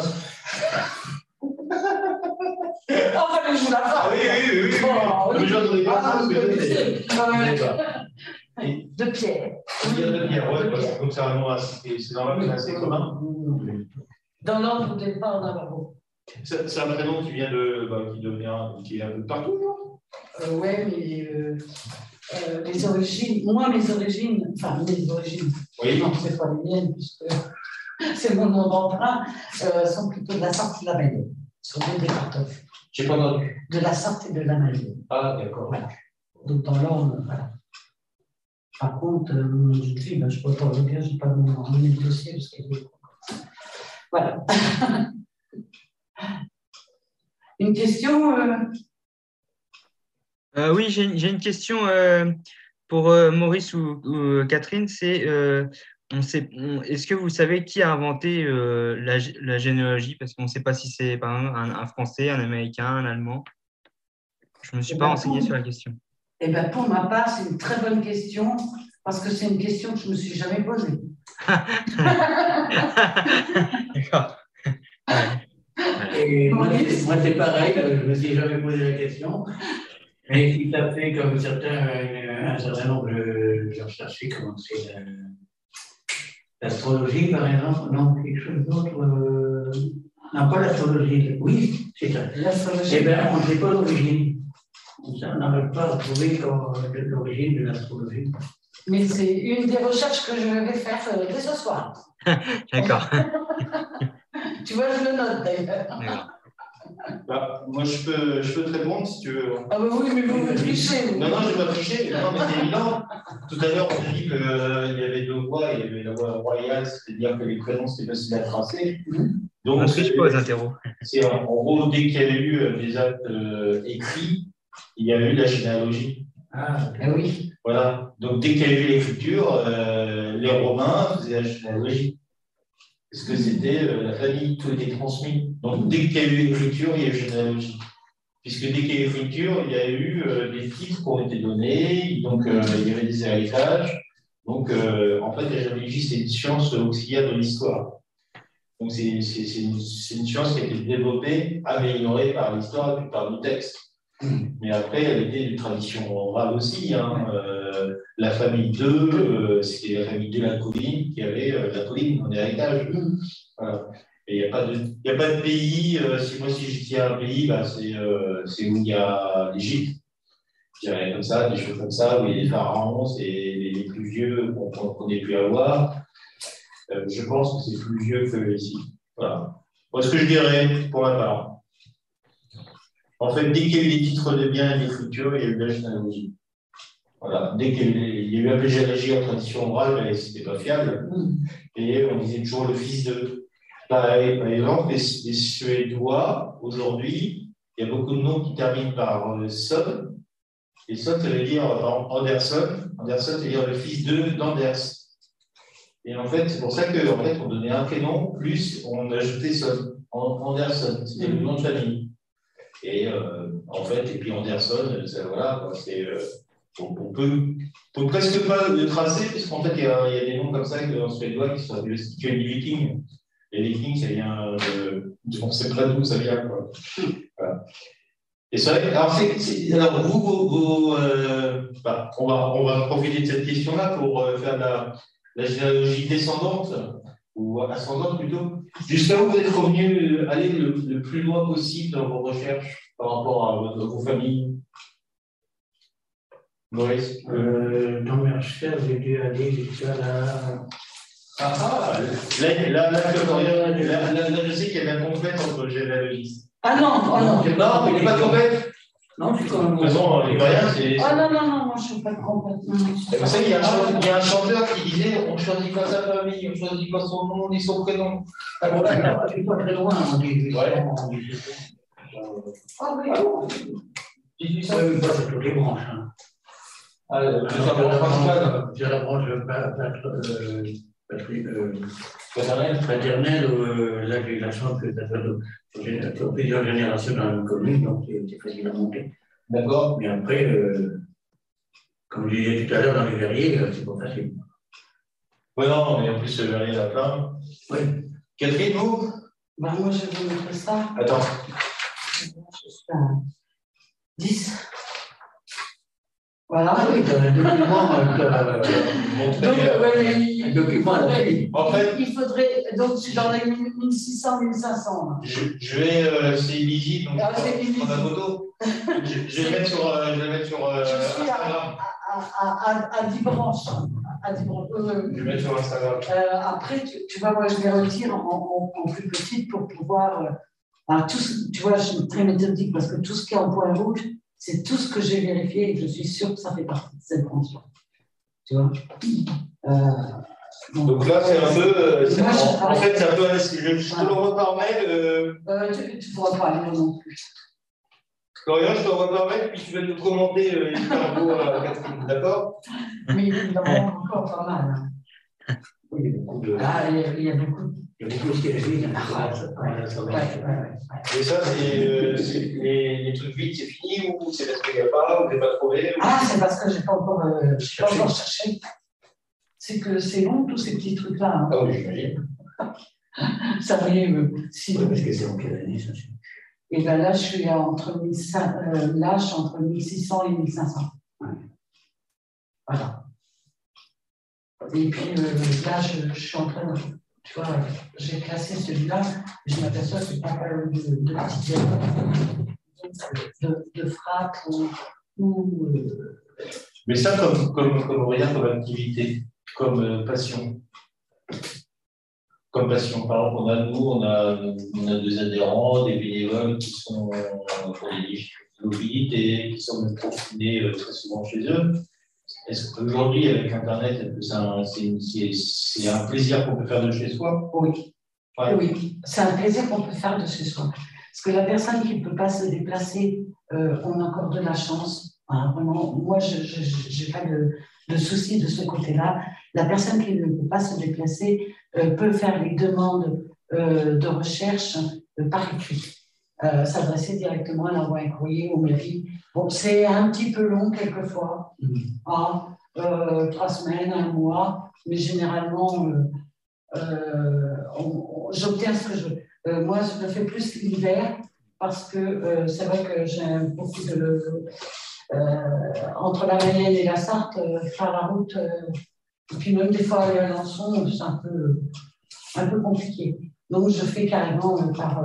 ah oui, oui, oui, oui. Oh, oui. oui. Pas Ah, ça. Ouais. Je sais pas. Et- De Pierre. Dire de Pierre, ouais, De parce Pierre. que comme ça, un nom assez- c'est dans la assez commun. Dans l'ordre des pas en C'est c'est un prénom qui vient de, bah, qui devient, qui est un peu partout, non? Euh, ouais, mais euh, euh, les origines, moi, mes origines, enfin, mes origines, Oui. non, c'est pas les miennes, puisque [laughs] c'est mon nom d'emprunt, euh, sont plutôt de la Sarthe et de la Mayenne, sur deux départements, J'ai pas entendu. De la Sarthe et de la Mayenne. Ah, d'accord. Voilà. Donc, dans l'ordre, voilà. Par contre, euh, mon jeune fille, ben, je ne peux pas dire, je n'ai pas mon mon dossier, parce qu'elle est. Voilà. [laughs] Une question euh, Euh, oui, j'ai une question euh, pour euh, Maurice ou, ou, Catherine. C'est euh, on sait- on- est-ce que vous savez qui a inventé euh, la, gé- la généalogie? Parce qu'on ne sait pas si c'est un Français, un Américain, un Allemand. Je ne me suis Eh pas ben, renseigné sur la question. Eh bien, pour ma part, c'est une très bonne question, parce que c'est une question que je ne me suis jamais posée. [laughs] D'accord. Et moi, c'est- pareil, euh, je ne me suis jamais posé la question. Mais si tu as fait comme certains, un certain nombre de. J'ai recherché comment c'est. euh, L'astrologie, par exemple, non, quelque chose d'autre. euh, Non, pas l'astrologie, oui, c'est ça. L'astrologie. Eh bien, on ne sait pas l'origine. On n'arrive pas à trouver de l'origine de l'astrologie. Mais c'est une des recherches que je vais faire euh, dès ce soir. [laughs] D'accord. [laughs] Tu vois, je le note d'ailleurs. Bah, moi, je peux, je peux te répondre si tu veux. Ah, bah oui, mais vous me trichez. Non, non, je vais pas tricher. Non, mais c'est évident. Tout à l'heure, on a dit qu'il y avait deux voies. Il y avait la voie royale, c'est-à-dire que les prénoms, c'était facile à tracer. On Donc, ne triche pas aux interros. c'est en, gros, dès qu'il y avait eu euh, des actes euh, écrits, il y a eu la généalogie. Ah, Ah oui. Voilà. Donc, dès qu'il y a eu l'écriture, euh, les Romains faisaient la généalogie. Parce que c'était euh, la famille, tout était transmis. Donc, dès qu'il y a eu l'écriture, il y a eu généalogie. Puisque dès qu'il y a eu l'écriture, il y a eu euh, des titres qui ont été donnés, donc euh, il y avait des héritages. Donc, en fait, la généalogie, c'est une science auxiliaire de l'histoire. Donc, c'est une, science qui a été développée, améliorée par l'histoire et puis par nos textes. Mais après, elle était une tradition orale aussi. Hein. Euh, la famille 2, euh, c'était la famille de la colline qui avait euh, la colline en héritage. Et il n'y a, pas de- il y a pas de pays, euh, si moi si je tiens un pays, bah, c'est où il y a l'Égypte. Je dirais comme ça, des choses comme ça, où il y a des pharaons, c'est les, les plus vieux qu'on ait pu avoir. Je pense que c'est plus vieux que ici. Voilà. Moi, ce que je dirais pour ma part. En fait, dès qu'il y a eu des titres de biens et d'écriture, il y a eu la généalogie. Voilà. Dès qu'il y a eu- la généalogie en tradition orale, mais c'était pas fiable. Et on disait toujours le fils de. Par exemple, les, les Suédois, aujourd'hui, il y a beaucoup de noms qui terminent par euh, son. Et son, ça veut dire, exemple, Anderson. Anderson, ça veut dire le fils de d'Anders. Et en fait, c'est pour ça qu'en fait, on donnait un prénom, plus on ajoutait son. An- Anderson, c'était le nom de famille. Et euh, en fait, et puis Anderson, ça, voilà, c'est. euh, on, peut, peut presque pas le tracer, parce qu'en fait, il y, a, il y a des noms comme ça en suédois qui sont du qui viennent du viking. Les vikings, ça vient de. On ne sait pas d'où ça vient, quoi. Et alors, alors vous, euh, bah, on, va, on va profiter de cette question-là pour euh, faire la, la généalogie descendante, ou ascendante plutôt. Jusqu'à où vous êtes revenu euh, aller le, le plus loin possible dans vos recherches par rapport à, votre- vos familles Maurice Euh, dans mes recherches, j'ai dû aller jusqu'à la, Ah, ah, là, là, là, je sais qu'il y a une complète entre le généalogiste. Ah non, oh non. Non, il n'est pas complète. Non, je suis les c'est. Ah non, non, non, moi je ne suis pas complètement. Vous savez, il y, a un chanteur, il y a un chanteur qui disait on ne choisit pas sa famille, on ne choisit pas son nom ni son prénom. Ah bon, là, je suis pas très loin. Ouais. Ah oui, Oui, ça, oui, ça, c'est toutes les branches. Hein. Ah, principal. J'ai la branche euh, patrie- euh, Paternel. fraternelle, où, euh, là j'ai eu la chance que ça soit plusieurs générations dans la même commune, donc c'est facile à monter. D'accord. Mais après, euh, comme je disais tout à l'heure, dans les verriers, euh, c'est pas facile. Ouais, non, mais en plus, le verrier, il y a plein. Oui. Catherine, vous? Bah, moi je vais vous montrer ça. Attends. Je suis à 10. Voilà. Ah oui, t'as un document, euh, euh, Donc, euh, ouais, il- un document à la vie. En fait, il faudrait. Donc, dans les 1600, 1500. là. je, je vais. euh, c'est illisible, donc Ah, c'est je prends la photo. Je, je vais le [laughs] mettre sur. euh, je vais mettre sur euh, Je suis à, Instagram. à, à, à, à 10 branches. À 10 branches. Euh, Je vais le mettre sur Instagram. Euh, après, tu, tu vois, moi, je les retire en, en- en plus petite pour pouvoir. euh, alors, tout ce- tu vois, je suis très méthodique parce que tout ce qui est en point rouge, c'est tout ce que j'ai vérifié et je suis sûre que ça fait partie de cette branche-là. Tu vois? Euh, donc, Donc là, c'est un peu. euh, Moi, en, fait, c'est un peu. Je, je te l'envoie par mail. Euh, tu ne pourras pas aller non plus. Florian, je te l'envoie par mail, puis tu vas nous commenter les infos à Catherine. D'accord? Mais il en manque encore pas mal. hein. Oui, il y a beaucoup de. Ah, il y a beaucoup de. Il y a beaucoup de Ouais, ouais, ouais, ouais. Et ça, c'est. euh, les, les trucs vides, c'est fini ou c'est parce qu'il n'y a pas, ou t'es pas trouvé ou- Ah, c'est parce que je n'ai pas encore, euh, j'ai pas encore cherché. C'est que c'est long, tous ces petits trucs-là. hein. Ah oui, j'imagine. [laughs] Ça arrive. euh, si, Oui, parce que c'est en quelle année, ça Et ben là, je suis à entre 1500, euh, là, je suis entre 1600 et 1500. Voilà. Et puis euh, là, je, je suis en train de. Tu vois, j'ai classé celui-là, et je m'aperçois que c'est pas mal de, de erreurs, de, de frappe ou. euh, Mais ça, comme, comme, comme, comme activité, comme euh, passion. Comme passion. Par exemple, on a, nous, on a, on a des adhérents, des bénévoles qui sont euh, pour les difficultés de mobilité, qui sont confinés très souvent chez eux. Est-ce qu'aujourd'hui, avec Internet, c'est un, un plaisir qu'on peut faire de chez soi? Oui. Ouais. Oui, c'est un plaisir qu'on peut faire de chez soi. Parce que la personne qui ne peut pas se déplacer, euh, on a encore de la chance. Hein, vraiment, moi, je n'ai pas de, de souci de ce côté-là. La personne qui ne peut pas se déplacer euh, peut faire les demandes euh, de recherche par écrit. Euh, S'adresser directement à l'envoi un courrier aux mairies. Bon, c'est un petit peu long quelquefois, hein, euh, trois semaines, un mois, mais généralement, euh, j'obtiens ce que je veux. Moi, je le fais plus l'hiver parce que c'est vrai que j'ai beaucoup de. euh, entre la Mayenne et la Sarthe, faire la route, et puis même des fois aller à Alençon, c'est un peu, un peu compliqué. Donc, je fais carrément par,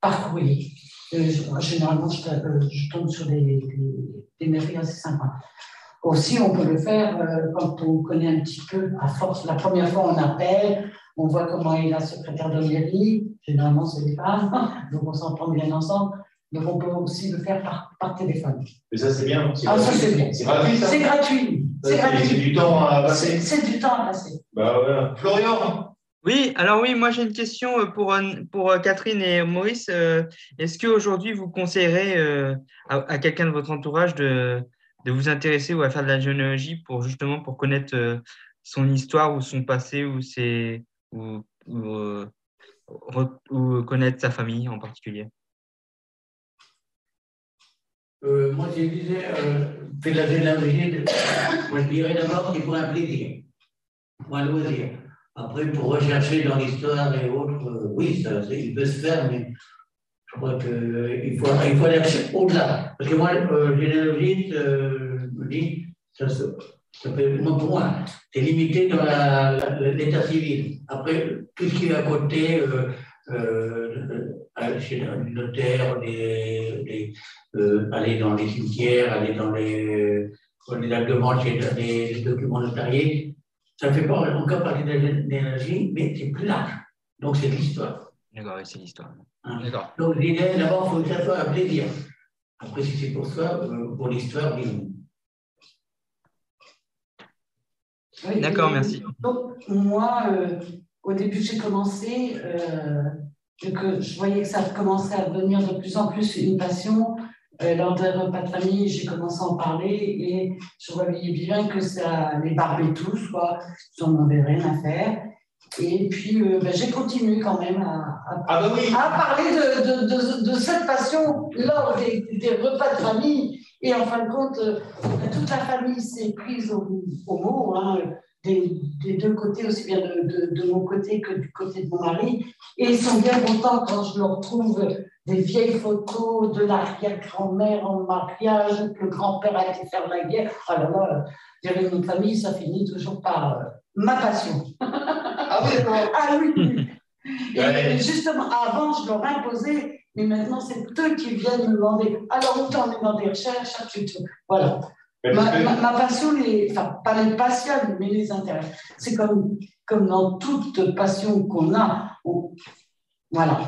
par courrier. Euh, généralement, je, euh, je tombe sur des, des, des mairies assez sympas. Aussi, on peut le faire euh, quand on connaît un petit peu, à force, la première fois on appelle, on voit comment est la secrétaire de mairie, généralement c'est des femmes, [laughs] donc on s'entend bien ensemble, donc on peut aussi le faire par, par téléphone. Mais ça, c'est bien. Ah, ça c'est bien. C'est gratuit, ça C'est gratuit. C'est C'est gratuit. du temps à passer. C'est c'est du temps à passer. Bah. Florian Oui, alors oui, moi j'ai une question euh, pour, euh, euh, Catherine et Maurice. Est-ce qu'aujourd'hui vous conseillerez à, quelqu'un de votre entourage de, vous intéresser ou à faire de la généalogie pour justement pour connaître son histoire ou son passé ou, ses, ou, ou, re- ou connaître sa famille en particulier? Moi, je disais, la moi je dirais d'abord c'est pour un plaisir, pour un loisir. Après, pour rechercher dans l'histoire et autres, euh, oui, ça, ça, il peut se faire, mais je crois qu'il faut, il faut aller au-delà. Parce que moi, euh, généalogiste, euh, me dit, ça, se- ça peut, moi, pour moi, c'est limité dans la- la- l'état civil. Après, tout ce qui est à côté, euh, euh, euh, chez le notaire, les, les, euh, aller dans les cimetières, aller dans les, euh, les actes de vente chez les documents notariés, Ça fait pas encore parler d'énergie, mais c'est plus large. Donc, c'est l'histoire. D'accord, oui, c'est l'histoire. Hein. D'accord. Donc, l'idée, d'abord, il faut que ça soit un plaisir. Après, si c'est pour soi, euh, pour l'histoire, oui. Oui, D'accord, merci. Donc, moi, euh, au début, j'ai commencé, euh, que je voyais que ça commençait à devenir de plus en plus une passion. Euh, lors des repas de famille, j'ai commencé à en parler et je voyais bien que ça les barbait tous, quoi. J'en avais rien à faire. Et puis, euh, ben, j'ai continué quand même à, à Ah bah oui, à parler de, de, de, de cette passion lors des, des repas de famille. Et en fin de compte, euh, toute la famille s'est prise au, au mot, hein, des, des deux côtés, aussi bien de mon côté que du côté de mon mari. Et ils sont bien contents quand je leur trouve des vieilles photos de l'arrière-grand-mère en mariage, que le grand-père a été faire la guerre. Ah là là, une famille, ça finit toujours par euh, ma passion. ah oui. [laughs] Ah oui. Et justement, avant, je leur imposais, mais maintenant, c'est eux qui viennent me demander. Alors, où t'en es dans des recherches tu te- Voilà. Ma, ma- ma passion, les, enfin, pas les passionne, mais les intéresse. C'est comme, comme dans toute passion qu'on a. on- voilà.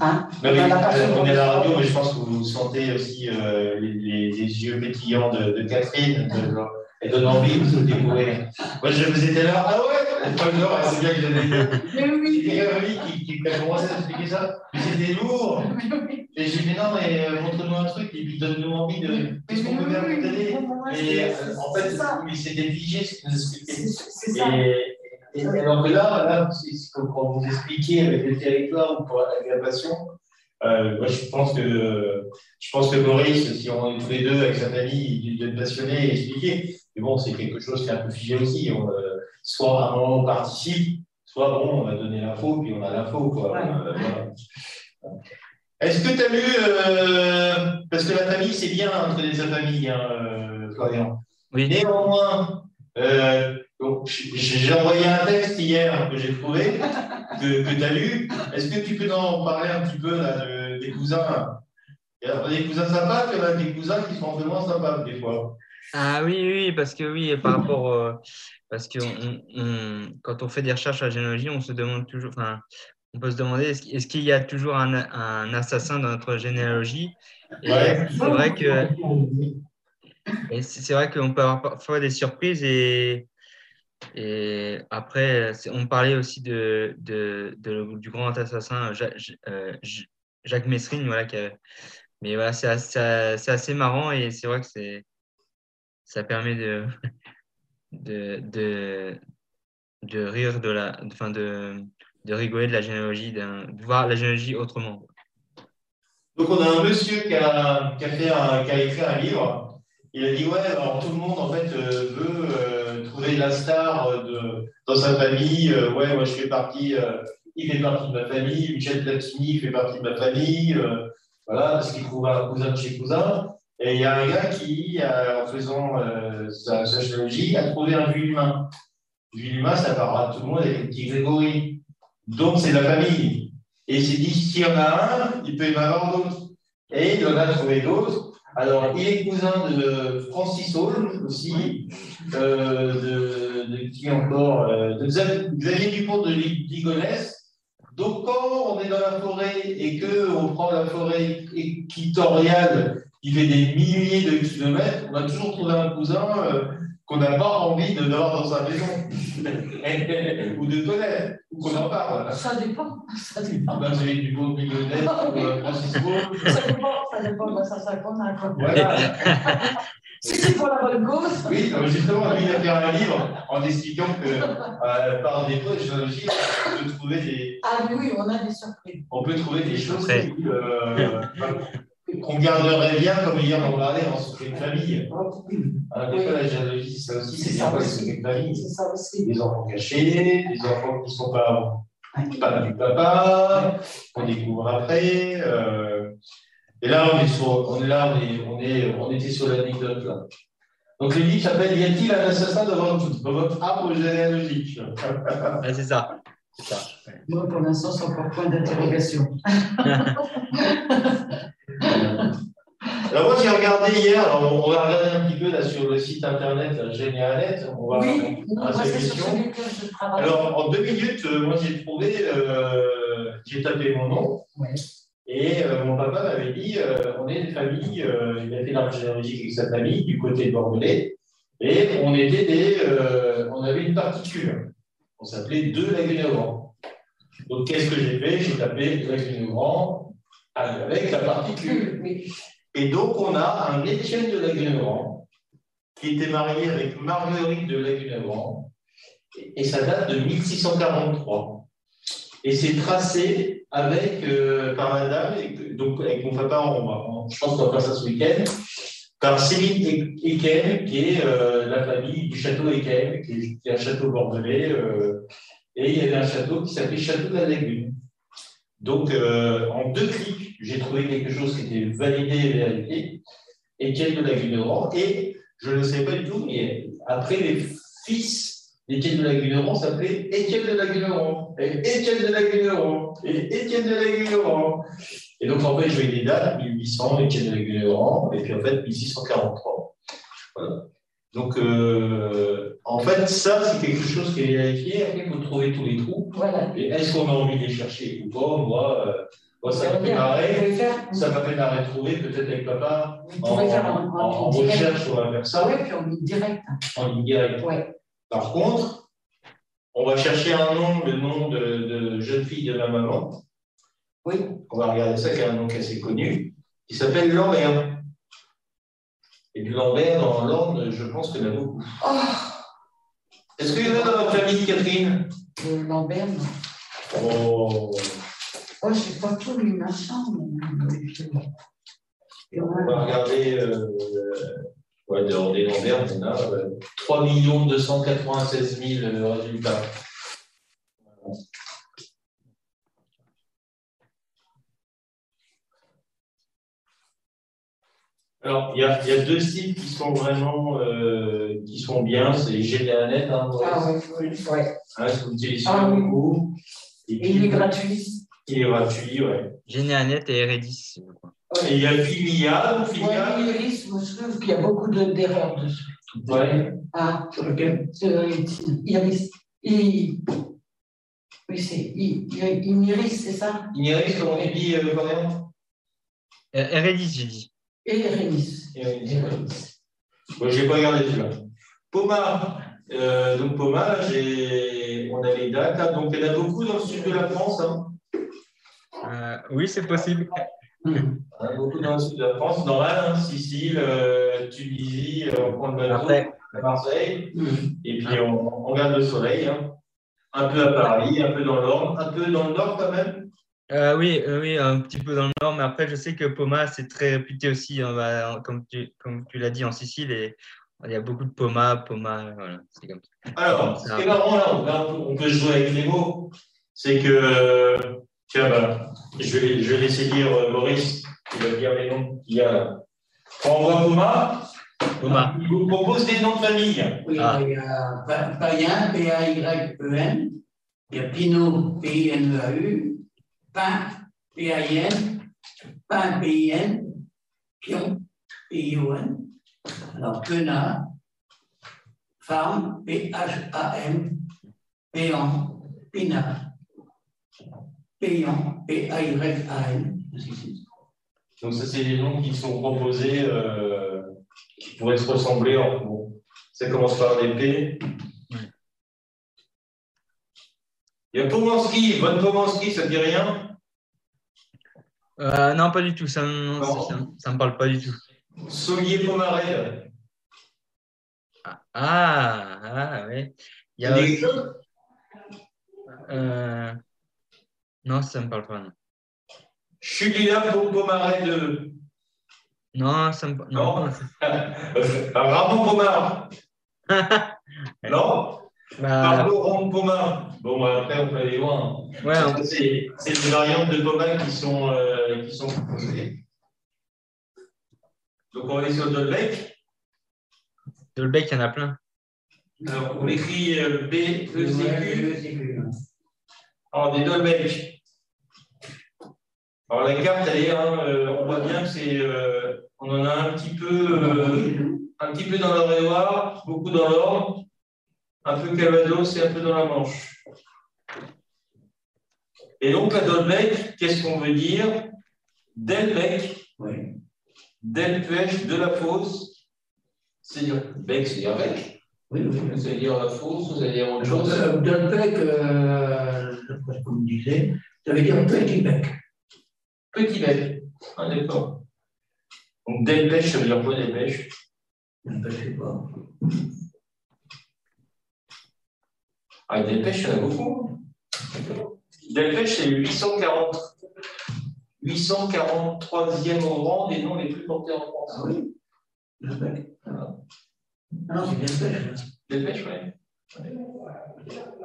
Hein Non, mais, euh, on est à la radio, mais je pense que vous sentez aussi euh, les, les- les yeux pétillants de, de Catherine. de- elle donne envie de se découvrir. Moi, je vous étais là. Ah ouais c'est bien que j'avais [laughs] Mais oui, quelqu'un oui, qui, qui a commencé à expliquer ça. Mais c'était lourd. [laughs] mais oui. Et j'ai dit non, mais euh, montre-nous un truc et puis donne-nous envie de. Qu'est-ce qu'on peut faire pour t'aider? Et c'est- euh, en c'est fait, s'était figé ce qu'il nous C'est expliquait. Et, alors que là, là comme quand vous expliquez avec le territoire ou pour l'aggravation, euh, moi je pense que je pense que Maurice, si on est tous les deux avec sa famille, il doit être passionné et expliquer. Mais bon, c'est quelque chose qui est un peu figé aussi. On, euh, soit à un moment on participe, soit bon, on a donné l'info, puis on a l'info. quoi. Ouais. Euh, voilà. Est-ce que tu as lu, euh, parce que la famille, c'est bien entraîner sa famille, hein, Florian. Oui. Néanmoins, euh, donc, j'ai envoyé un texte hier que j'ai trouvé, que, que tu as lu. Est-ce que tu peux en parler un petit peu là, de- des cousins Il y a des cousins sympas, puis il y a des cousins qui sont un peu moins sympas des fois. Ah oui, oui, parce que oui, par rapport, euh, parce que on, on- quand on fait des recherches à la généalogie, on se demande toujours, enfin, on peut se demander est-ce, qu'il- y a toujours un, un assassin dans notre généalogie? Et Ouais. c'est vrai que, c'est vrai qu'on peut avoir parfois des surprises et, et après, on parlait aussi de, du grand assassin euh, Ja- Jacques a- mais voilà, c'est assez, marrant et c'est vrai que ça permet [laughs] de, de, de, rire de la, enfin de, de rigoler de la généalogie, de voir la généalogie autrement. Donc, on a un monsieur qui a, qui a écrit un livre. Il a dit Ouais, alors tout le monde en fait euh, veut euh, trouver la star euh, de, dans sa famille. Euh, ouais, moi je fais partie, euh, il fait partie de ma famille. Michel Platini fait partie de ma famille. voilà, parce qu'il trouve un cousin de chez cousin. Et il y a un gars qui, en faisant sa, sa généalogie, a trouvé un vu humain. Vu humain, ça parlera à tout le monde avec le petit Grégory. Donc c'est la famille. Et il s'est dit, s'il y en a un, il peut y en avoir d'autres. Et il en a trouvé d'autres. Alors, il est cousin de Francis Hall aussi, euh, de, de qui encore euh, De Xavier Dupont de Li- Ligonnès. Donc, quand on est dans la forêt et qu'on prend la forêt équitoriale qui fait des milliers de kilomètres, on a toujours trouvé un cousin euh, qu'on n'a pas envie de d'avoir dans sa maison [laughs] ou de connaître, ou qu'on en parle. Ça dépend. Ça dépend. Ben, Xavier Dupont de Ligonnès ou euh, Francis Hall. Ça dépend, ça dépend ça, ça la quoi. Voilà. Si c'est pour la bonne cause, Oui, non, justement, lui, il a fait un livre en expliquant que euh, par défaut de géologie, on peut trouver des, ah oui, on a des surprises. on peut trouver des choses euh, qu'on garderait bien, comme hier on parlait en secret de famille. Des fois, la géologie, c'est ça aussi, C'est bien le aussi. secret de famille. C'est ça aussi. Des enfants cachés, des enfants qui ne sont pas, pas du papa, qu'on découvre après. euh, et là, on est sur, on est là, on, est, on, est, on était sur l'anecdote là. Donc le livre s'appelle Y a-t-il un assassin dans votre, dans votre arbre généalogique Ouais, c'est ça. Ça. ouais. Moi, pour l'instant, c'est encore point d'interrogation. [laughs] Alors moi j'ai regardé hier, alors on va regarder un petit peu là sur le site internet Génialet, on va Oui, sur question. celui que je travaille. Alors en deux minutes, euh, moi j'ai trouvé, euh, j'ai tapé mon nom Ouais. Et euh, mon papa m'avait dit, euh, on est une famille, euh, il a fait l'arbre généalogique avec sa famille du côté de Bordelais et on était des, on avait une particule, on s'appelait deux Lagunes-Grand. Donc qu'est-ce que j'ai fait? J'ai tapé Lagunes-Grand avec la particule. [laughs] Et donc, on a un Étienne de Lagunegrand qui était marié avec Marguerite de Lagunegrand, et ça date de 1643. Et c'est tracé avec, euh, par madame, donc avec mon papa, on on- je pense qu'on va faire ça ce week-end, par Céline Ekem, qui est euh, la famille du château Ekem, qui est, un château bordelais, euh, et il y avait un château qui s'appelait Château de la Lagune. Donc, euh, en deux clics, j'ai trouvé quelque chose qui était validé et vérifié, Étienne de Laguneran, et je ne sais pas du tout, mais après, les fils d'Étienne de Laguneran s'appelaient Étienne de Et Étienne de Laguneran, et Étienne de Laguneran. Et donc, en fait, je voyais des dates, 1800, Étienne de Laguneran, et puis en fait, 1643. Voilà. Donc, euh, en fait, ça, c'est quelque chose qui est vérifié. Après, il faut trouver tous les trous. voilà. Et est-ce qu'on a envie de les chercher ou pas? Moi, euh, moi, ça m'a fait Vous marrer. Ça m'a fait marrer de trouver, peut-être avec papa, Vous en, faire en- un, en recherche, on va faire ça oui, puis on met direct. en ligne directe. Ouais. Par contre, on va chercher un nom, le nom de, de jeune fille de ma maman. Oui. On va regarder ça, qui est un nom assez connu, qui s'appelle Lambert. Et du Lambert, dans l'Orne, je pense qu'il y en a beaucoup. Oh, Est-ce qu'il y en a dans votre famille, Catherine? Le Lambert, non. Oh, Oh, sais pas tout, lui, machin. mais- Et On va regarder, euh, ouais, dans des Lambert, on a euh, 3 296 000 résultats. Alors, il y, a, il y a deux sites qui sont vraiment euh, qui sont bien, c'est GDANet, hein, Ah ouais, ouais, ouais. hein, vous utilisez Ah oui. beaucoup. Et Et puis, il est gratuit. il est gratuit, ouais. Généanet et Redis, je crois. Et il y a Filia, ou Filia Ouais, Iris, moi, je trouve qu'il y a beaucoup de- d'erreurs dessus. Ouais. Ah, Sur lequel? Euh, Iris. I- Oui, c'est I- I- Iris, c'est ça? Iris, comment on dit euh, coréen Euh, Redis, j'ai dit. Iris, ouais. Moi, j'ai pas regardé celui-là. Poma, euh, donc Poma, on a les dates, là. donc il y en a beaucoup dans le sud de la France, hein. Euh, oui, c'est possible. En a beaucoup dans le sud de la France, dans l'Inde, hein, Sicile, euh, Tunisie, euh, on prend le bateau à Marseille, Hum. et puis on, on regarde le soleil, hein. un peu à Paris, un peu dans l'Orne, un peu dans le Nord quand même. euh, oui, euh, oui, un petit peu dans le nord, mais après, je sais que Poma, c'est très réputé aussi, hein, bah, comme tu, comme tu l'as dit, en Sicile, et il y a beaucoup de Poma, Poma, voilà, c'est comme ça. Alors, ce qui est marrant là, on, là, on peut jouer avec les mots, c'est que, tiens, bah, je, vais, je vais laisser dire euh, Maurice, qui va dire les noms qu'il y a on voit Poma, Poma. il vous propose des noms de famille. Oui, Ah. il y a Pa- Payen, P-A-Y-E-N. Il y a Pinot, P-I-N-E-A-U. Pain, P-A-I-N. Pain, P-I-N. Pion, P-I-O-N. Alors, Quenat. Femme, P-H-A-M. Péan, Pinat. Payan, P-A-Y-A-N. Donc, ça, c'est des noms qui sont proposés, euh, qui pourraient se ressembler. En, bon, ça commence par des P. Il y a Pomanski, bonne Pomanski, ça ne dit rien? Euh, non, pas du tout, ça ne Non. ça, ça me parle pas du tout. Saulier Pomaret. Ah, ah oui. Il y a euh, non, ça me parle pas. Non, Chulila Pomaret de. non ça me non. Non. [laughs] Ramon Pomar. [laughs] non Bah, Pablo Ramon Pomar. Bon, bah, après, on peut aller loin. ouais, on- C'est c'est des variantes de Pomar qui sont, euh, qui sont proposées. Donc, on va aller sur Dolbeck. Dolbeck, il y en a plein. Alors, on écrit euh, B, E, C, Q. Alors, des Dolbeck. Alors la carte, elle est, hein, euh, on voit bien que c'est, euh, on en a un petit peu, euh, un petit peu dans l'Eure-et-Loire, beaucoup dans l'Orne, un peu Calvados et un peu dans la Manche. Et donc la Dolbec, qu'est-ce qu'on veut dire? Delbec, Oui. Delpech, de la fosse, c'est dire bec, c'est dire bec, Oui, oui. c'est dire la fosse, vous allez dire autre chose. Euh, Dunpec, euh, d'après ce que vous me disiez, ça veut dire petit bec. Petit bec. Ah, d'accord. Donc, Delpech, ça veut dire quoi, ne sais pas. Ah, Delpech, il y en a beaucoup. Delpech, c'est 840. 843e au rang des noms les plus portés en France. Ah oui? Ah non, c'est bien fait. Delpech, oui.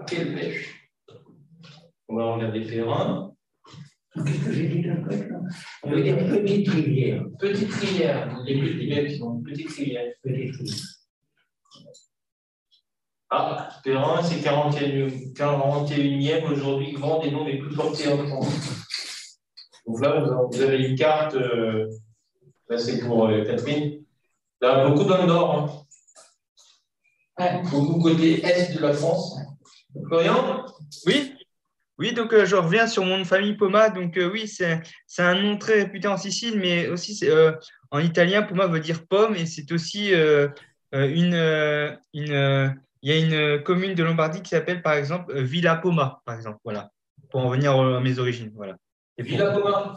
Quelle pêche On va regarder Perrin. Qu'est-ce que j'ai dit Dunpec là Ça veut dire petite rivière. Petite rivière. Les plus rivières qui sont petite rivière. Petite rivière. Ah, Perrin, c'est 41e, 41e aujourd'hui, grand des noms les plus portés en France. Donc là, vous- avez une carte, euh, là c'est pour euh, Catherine. Là, beaucoup dans le nord, hein. Ouais. beaucoup côté est de la France. Florian? Oui, oui, donc euh, je reviens sur mon nom de famille Poma. Donc euh, oui, c'est un nom très réputé en Sicile, mais aussi euh, en italien, Poma veut dire pomme et c'est aussi une, une il y a une commune de Lombardie qui s'appelle par exemple Villa Poma, par exemple. Voilà, pour en revenir à mes origines. Voilà. Et Villa Poma,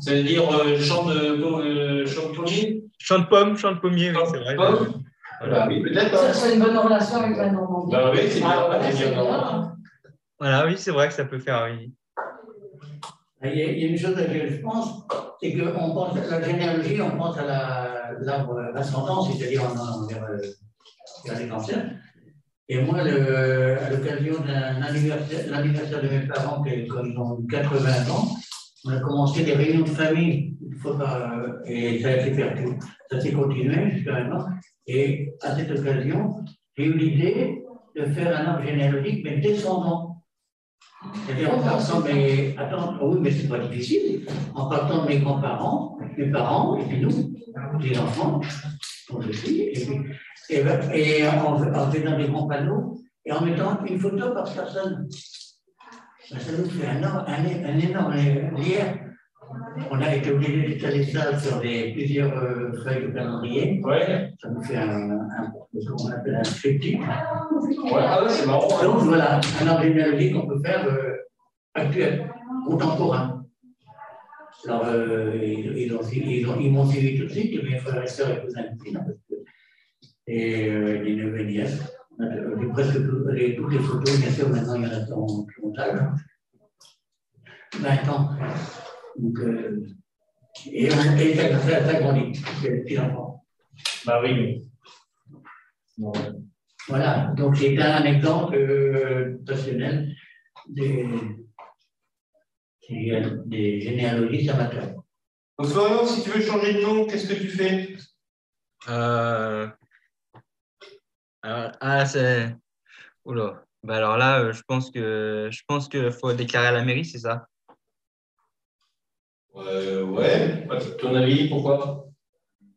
ça? Veut dire euh, champ de euh, champ de pommier? Champ de pomme, champ de pommier, oui, c'est vrai. Pomme? Voilà. Oui, peut-être. Ça, hein. c'est une bonne relation avec la Normandie. Bah oui, c'est bien. Voilà, oui, c'est vrai que ça peut faire. Oui. Il y, a, une chose à laquelle je pense, c'est qu'on pense à la généalogie, on pense à la- l'arbre ascendant, c'est-à-dire vers, euh, vers les cancers. Et moi, à l'occasion d'un anniversaire, l'anniversaire de mes parents, quand ils ont 80 ans, on a commencé des réunions de famille, par, et ça a été fait, ça s'est continué jusqu'à maintenant. Et à cette occasion, j'ai eu l'idée de faire un arbre généalogique, mais descendant. C'est-à-dire en partant de mes. Attends, oh oui, mais c'est pas difficile. En partant de mes grands-parents, mes parents, et puis nous, les enfants, dont je suis, et. Et, en, en faisant des grands panneaux, et en mettant une photo par personne. Ça nous fait un énorme lien. On a été obligé d'étaler ça sur des, plusieurs euh, feuilles de calendrier. Ouais, Ça nous fait un, un, ce qu'on appelle un triptyque. ouais, ah ouais, c'est marrant. hein. Donc voilà, un arbre généalogique qu'on peut faire euh, actuel, contemporain. Alors, euh, ils, ils, ont, ils, ont, ils m'ont suivi tout de suite, mes frères et sœurs et cousins cousines, parce que- et les neveux et nièces. Les- presque tout- les- toutes les photos, bien sûr, maintenant il y en a dans le montage. 20 ans. Donc, euh, et, on- les petits enfants. Bah oui. Bon. Voilà, donc c'est un exemple euh, passionnel des, des, des généalogistes amateurs. Donc Florian, si tu veux changer de nom, qu'est-ce que tu fais? Euh, alors, ah, c'est. Oula. Bah alors là, euh, je pense que je pense qu'il faut déclarer à la mairie, c'est ça? Euh, Ouais. Ouais, Ton avis, pourquoi?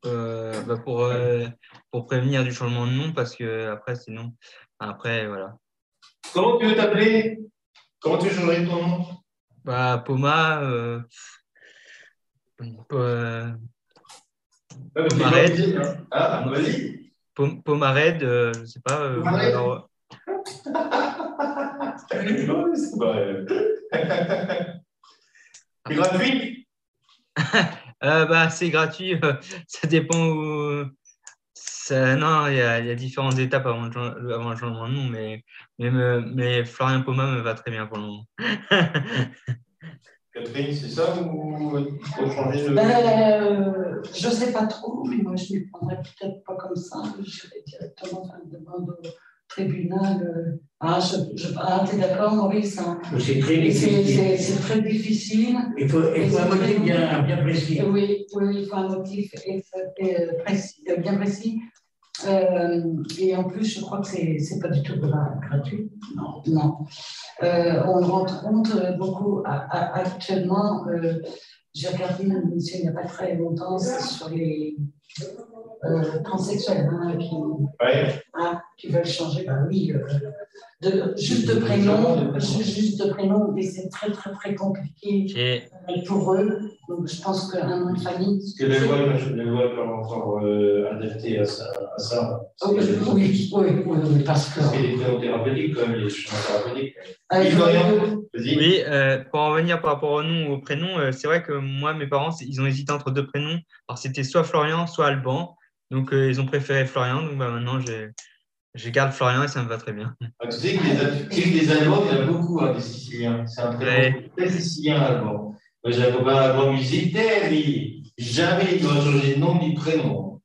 Euh, bah pour, euh, pour prévenir du changement de nom, parce que après, sinon, après, voilà. Comment tu veux t'appeler? Comment tu changerais ton nom? Bah, Poma, euh, euh, Pomarède. hein. Ah, vas-y. Pom- Pomarède, euh, je sais pas. euh, Pomarède. alors, euh, [laughs] gratuit euh, bah, c'est gratuit, euh, ça dépend où. ça- non, il y, a, il y a différentes étapes avant le, avant le changement de nom, mais, mais, me- mais Florian Poma me va très bien pour le moment. [laughs] Catherine, c'est ça ou il faut changer de. Ben, euh, je ne sais pas trop, mais moi je ne m'y prendrais peut-être pas comme ça. Je vais directement faire une demande tribunal. euh. Ah, je, je, ah tu es d'accord, Maurice hein C'est très difficile. C'est c'est très difficile. Il faut, il faut un motif bien, bien précis. Oui, oui, il faut un motif euh, précis, euh, bien précis. Euh, et en plus, je crois que c'est n'est pas du tout gratuit. Non. non. Euh, on rentre compte beaucoup actuellement. Euh, j'ai regardé une émission il n'y a pas très longtemps sur les euh, transsexuels hein, qui, hein, qui, veulent changer. Bah oui, euh, de, juste de prénom, juste de prénom, mais c'est très très très compliqué pour eux. Donc je pense qu'un nom de famille. Parce que les lois, les lois peuvent encore euh, adapter à ça. À ça. oui, oui, oui, oui, parce que. Parce qu'il y a des prénoms thérapeutiques, quand même, les changements thérapeutiques. Oui, euh, pour en revenir par rapport au nom ou au prénom, euh, c'est vrai que moi, mes parents, ils ont hésité entre deux prénoms. Alors, c'était soit Florian, soit Alban. Donc, euh, ils ont préféré Florian. Donc, bah, maintenant, je garde Florian et ça me va très bien. Ah, tu sais que les, les Allemands, il y en a beaucoup, hein, des Siciliens. C'est un prénom très sicilien, Alban. Moi, j'ai un copain il mais jamais il doit changer de nom ni de prénom.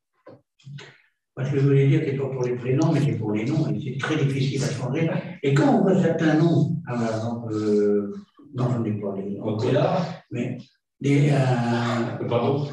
Parce que je voulais dire, c'est pas pour les prénoms, mais c'est pour les noms. C'est très difficile à changer. Et quand on voit certains noms, par exemple, euh, non, je n'ai pas les noms. là, mais des, euh, Pardon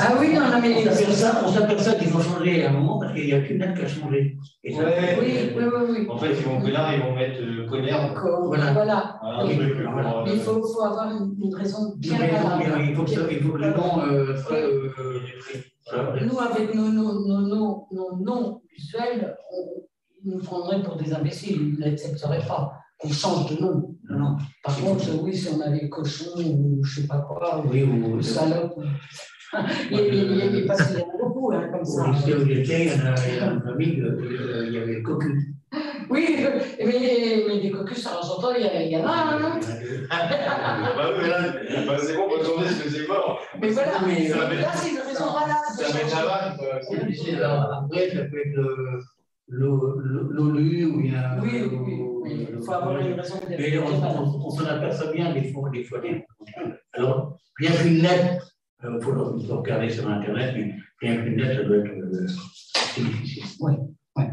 Ah oui, non, non mais. On s'aperçoit qu'ils vont changer à un moment parce qu'il n'y a qu'une lettre qui a changé. Et ça, ouais, oui, oui, oui, oui, En fait, ils vont là, ils vont mettre euh, Voilà. voilà. voilà. voilà. Oui, voilà. Mais il faut, faut, avoir une, une raison bien valable. Il faut que, il faut que le nom euh, soit. Euh, nous, avec nos noms nos, nos, visuels, on nous prendrait pour des imbéciles. Ils n'accepteraient pas qu'on change de nom. Non. Par contre, oui, si on avait cochon ou je ne sais pas quoi, oui, ou, salope. [laughs] il y avait pas si beaucoup, hein, comme ça. Au lycée il y a une famille, euh, il y avait le cocu. Oui, mais, mais des cocus, alors j'entends, il y, en a un. Hein. bah oui, là, bah, c'est bon, bonne journée, je faisais pas. Mais voilà, mais, là, c'est une raison valable. Ça met la c'est obligé. Après, ça peut être l'OLU ou il y a. Oui, oui. Il faut avoir une raison de Mais on, s'en aperçoit bien des fois, des fois. Alors, rien qu'une lettre, il euh, faut, regarder sur Internet, mais rien qu'une lettre, ça doit être euh, difficile. Oui, oui.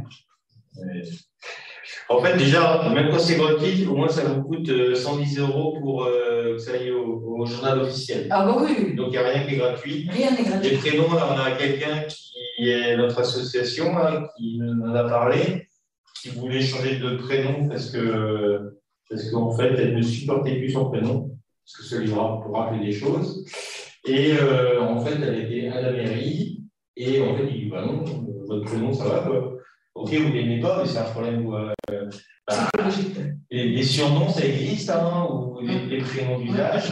En fait, déjà, même quand c'est gratuit, au moins ça vous coûte 110 euh, euros pour euh, que ça aille au, journal officiel. Ah bah oui. Donc il n'y a rien qui est gratuit. Rien n'est gratuit. Les prénoms, là, on a quelqu'un qui est notre association, qui nous en a parlé, qui voulait changer de prénom parce que parce qu'en fait, elle ne supportait plus son prénom, parce que ça lui pour rappeler des choses. Et euh, en fait, elle était à la mairie, et en fait, il dit, bah non, votre prénom, ça va, quoi. Ok, vous l'aimez pas, mais c'est un problème où. Euh, bah, les, surnoms, ça existe, hein, ou les, prénoms d'usage.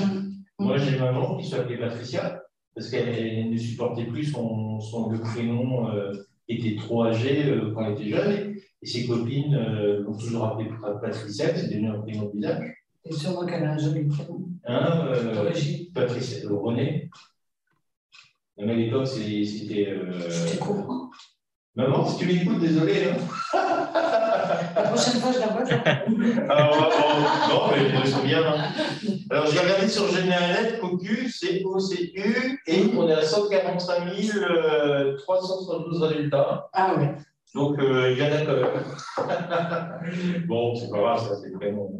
Moi, j'ai ma maman qui s'appelait Patricia, parce qu'elle ne supportait plus son, son le prénom euh, était trop âgé euh, quand elle était jeune, et ses copines l'ont toujours appelé Patricia, c'est devenu un prénom d'usage. Et sûrement qu'elle a un joli prénom. Hein, Patricia, René. Même à l'époque, c'était. C'était courant. Maman, si tu m'écoutes, désolé. Hein. [laughs] La prochaine fois, je la vois. Alors, non, [laughs] mais je me souviens. Hein. Alors, j'ai regardé sur Général Cocu, c'est OCU, et on est à 145 372 résultats. Ah oui. Donc, euh, il y en a quand même. [laughs] bon, c'est pas grave, ça, c'est vraiment.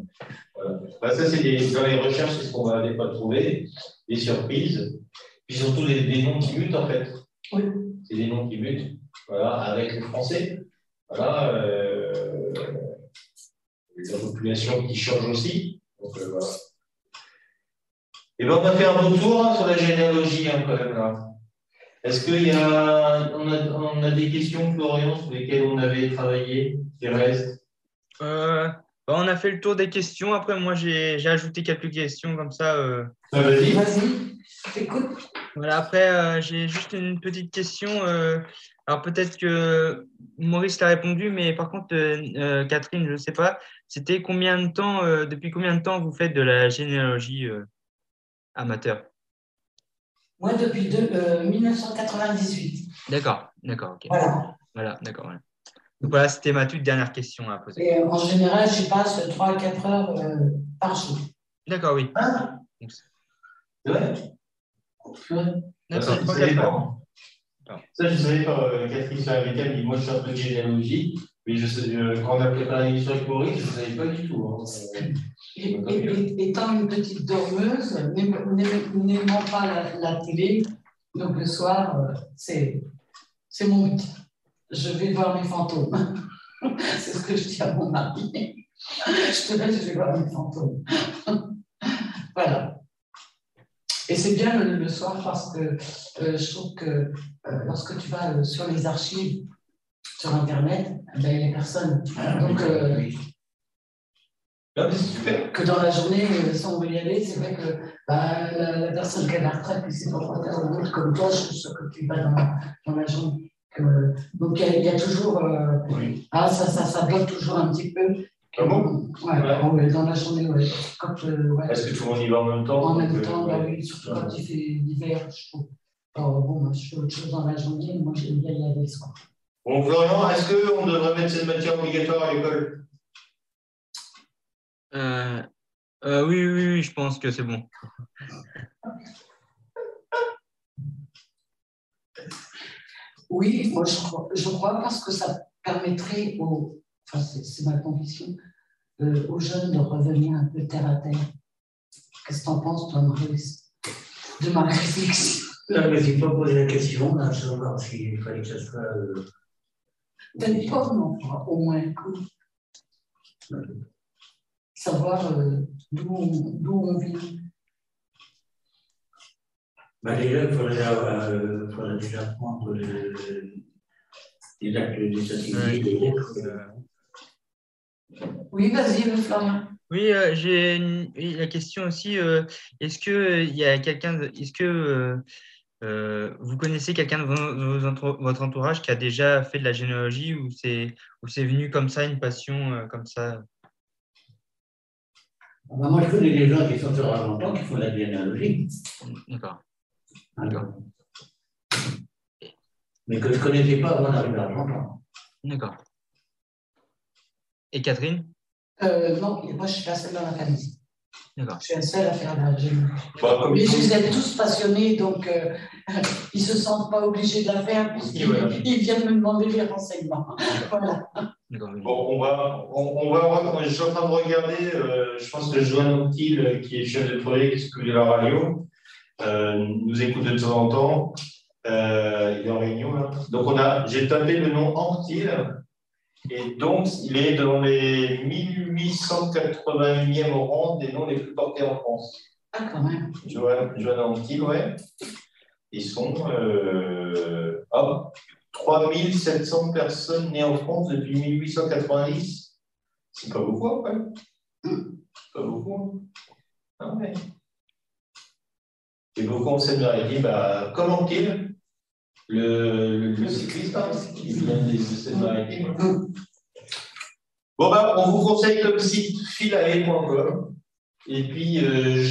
Voilà. Bah, ça, c'est dans les recherches, c'est ce qu'on n'avait pas trouvé, des surprises. Puis surtout des, des noms qui mutent, en fait. Oui. C'est des noms qui mutent voilà, avec le français. Voilà, euh, la population qui change aussi. Donc, euh, voilà. Et ben, on a fait un retour hein, sur la généalogie hein, quand même là. Est-ce qu'il y a on, a on, a, des questions, Florian, sur lesquelles on avait travaillé qui restent? Euh, bah, On a fait le tour des questions. Après, moi, j'ai ajouté quelques questions comme ça. Euh... Ah, vas-y. Vas-y, écoute. Voilà, après, euh, j'ai juste une petite question. Euh, alors peut-être que Maurice l'a répondu, mais par contre, euh, euh, Catherine, je ne sais pas, c'était combien de temps, euh, depuis combien de temps vous faites de la généalogie amateur? Moi, depuis 1998. D'accord, d'accord, ok. Voilà. Voilà, d'accord. Donc voilà, c'était ma toute dernière question à poser. Et en général, j'y passe 3 à 4 heures par jour. D'accord, oui. Ah, c'est vrai? D'accord, ça, je ne savais pas. Euh, Catherine Sarah dit Moi, je suis un peu de généalogie, mais je sais, euh, quand on a préparé l'émission avec Maurice, je ne savais pas du tout. Hein. Et, étant une petite dormeuse, n'aimant pas la, télé, donc le soir, euh, c'est mon but. je vais voir mes fantômes. [laughs] C'est ce que je dis à mon mari. Je te laisse, je vais voir mes fantômes. [laughs] Voilà. Et c'est bien le, soir parce que euh, je trouve que euh, lorsque tu vas euh, sur les archives, sur Internet, eh ben, il n'y a personne. Donc, que dans la journée, si on veut y aller, c'est vrai que bah, la, personne qui a la retraite, c'est pas faire comme toi, je suis sûr que tu vas dans, dans la journée. donc il y, a toujours. Ah, ça, ça, ça bloque toujours un petit peu. Ah bon? Ouais, dans la journée, ouais. Euh, Est-ce que tout le monde y va en même temps En même temps, bah, oui, surtout quand il fait l'hiver, je trouve. Alors, bon, moi, je fais autre chose dans la journée, moi, j'aime bien y aller. Bon, Florian, est-ce qu'on devrait mettre cette matière obligatoire à l'école? Euh, euh, oui, oui, oui, je pense que c'est bon. Oui, moi, je crois, je crois parce que ça permettrait aux c'est ma conviction, euh, aux jeunes de revenir un peu terre à terre. Qu'est-ce que tu en penses, toi, Maurice, de ma réflexion? Non, mais je pas posé la question, là, je savoir s'il fallait que ça soit. Euh... Peut-être pas, non, au moins un coup. Savoir euh, d'où on, vient. Bah, déjà, il faudrait, euh, faudrait déjà prendre le, les actes des lettres. Oui, vas-y, Florian. Oui, euh, j'ai la question aussi. Euh, est-ce que euh, il y a quelqu'un, est-ce que vous connaissez quelqu'un de votre entourage qui a déjà fait de la généalogie ou c'est ou c'est venu comme ça une passion comme ça? Ah bah, Moi, je connais des gens qui sont sur longtemps qui font de la généalogie. D'accord. Mais que je ne connaissais pas avant d'arriver à Argentan. D'accord. Et Catherine? Euh, Non, moi je suis la seule dans la famille. D'accord. Je suis la seule à faire la généalogie. Bah, Mais vous êtes tous passionnés, donc euh, [laughs] ils ne se sentent pas obligés de la faire puisqu'ils viennent me demander des renseignements. [laughs] voilà. Bon, on va, on, va, je suis en train de regarder, euh, je pense que Joanne Octil, qui est chef de projet, qui s'occupe de la radio, euh, nous écoute de temps en temps. Euh, il est en réunion là. Donc on a, j'ai tapé le nom Antil et donc, il est dans les 1881e rang des noms les plus portés en France. Ah, quand même. Joanne Anquille, ouais. Ils sont euh, 3700 personnes nées en France depuis 1890. C'est pas beaucoup, après. Mm. Pas beaucoup. Hein. Ah ouais. Et beaucoup en Seine-Maritime, bah, comme Anquille, le, le, cycliste hein, qui vient des Seine-Maritime. Bon, ben, on vous conseille le site philae.com et puis euh,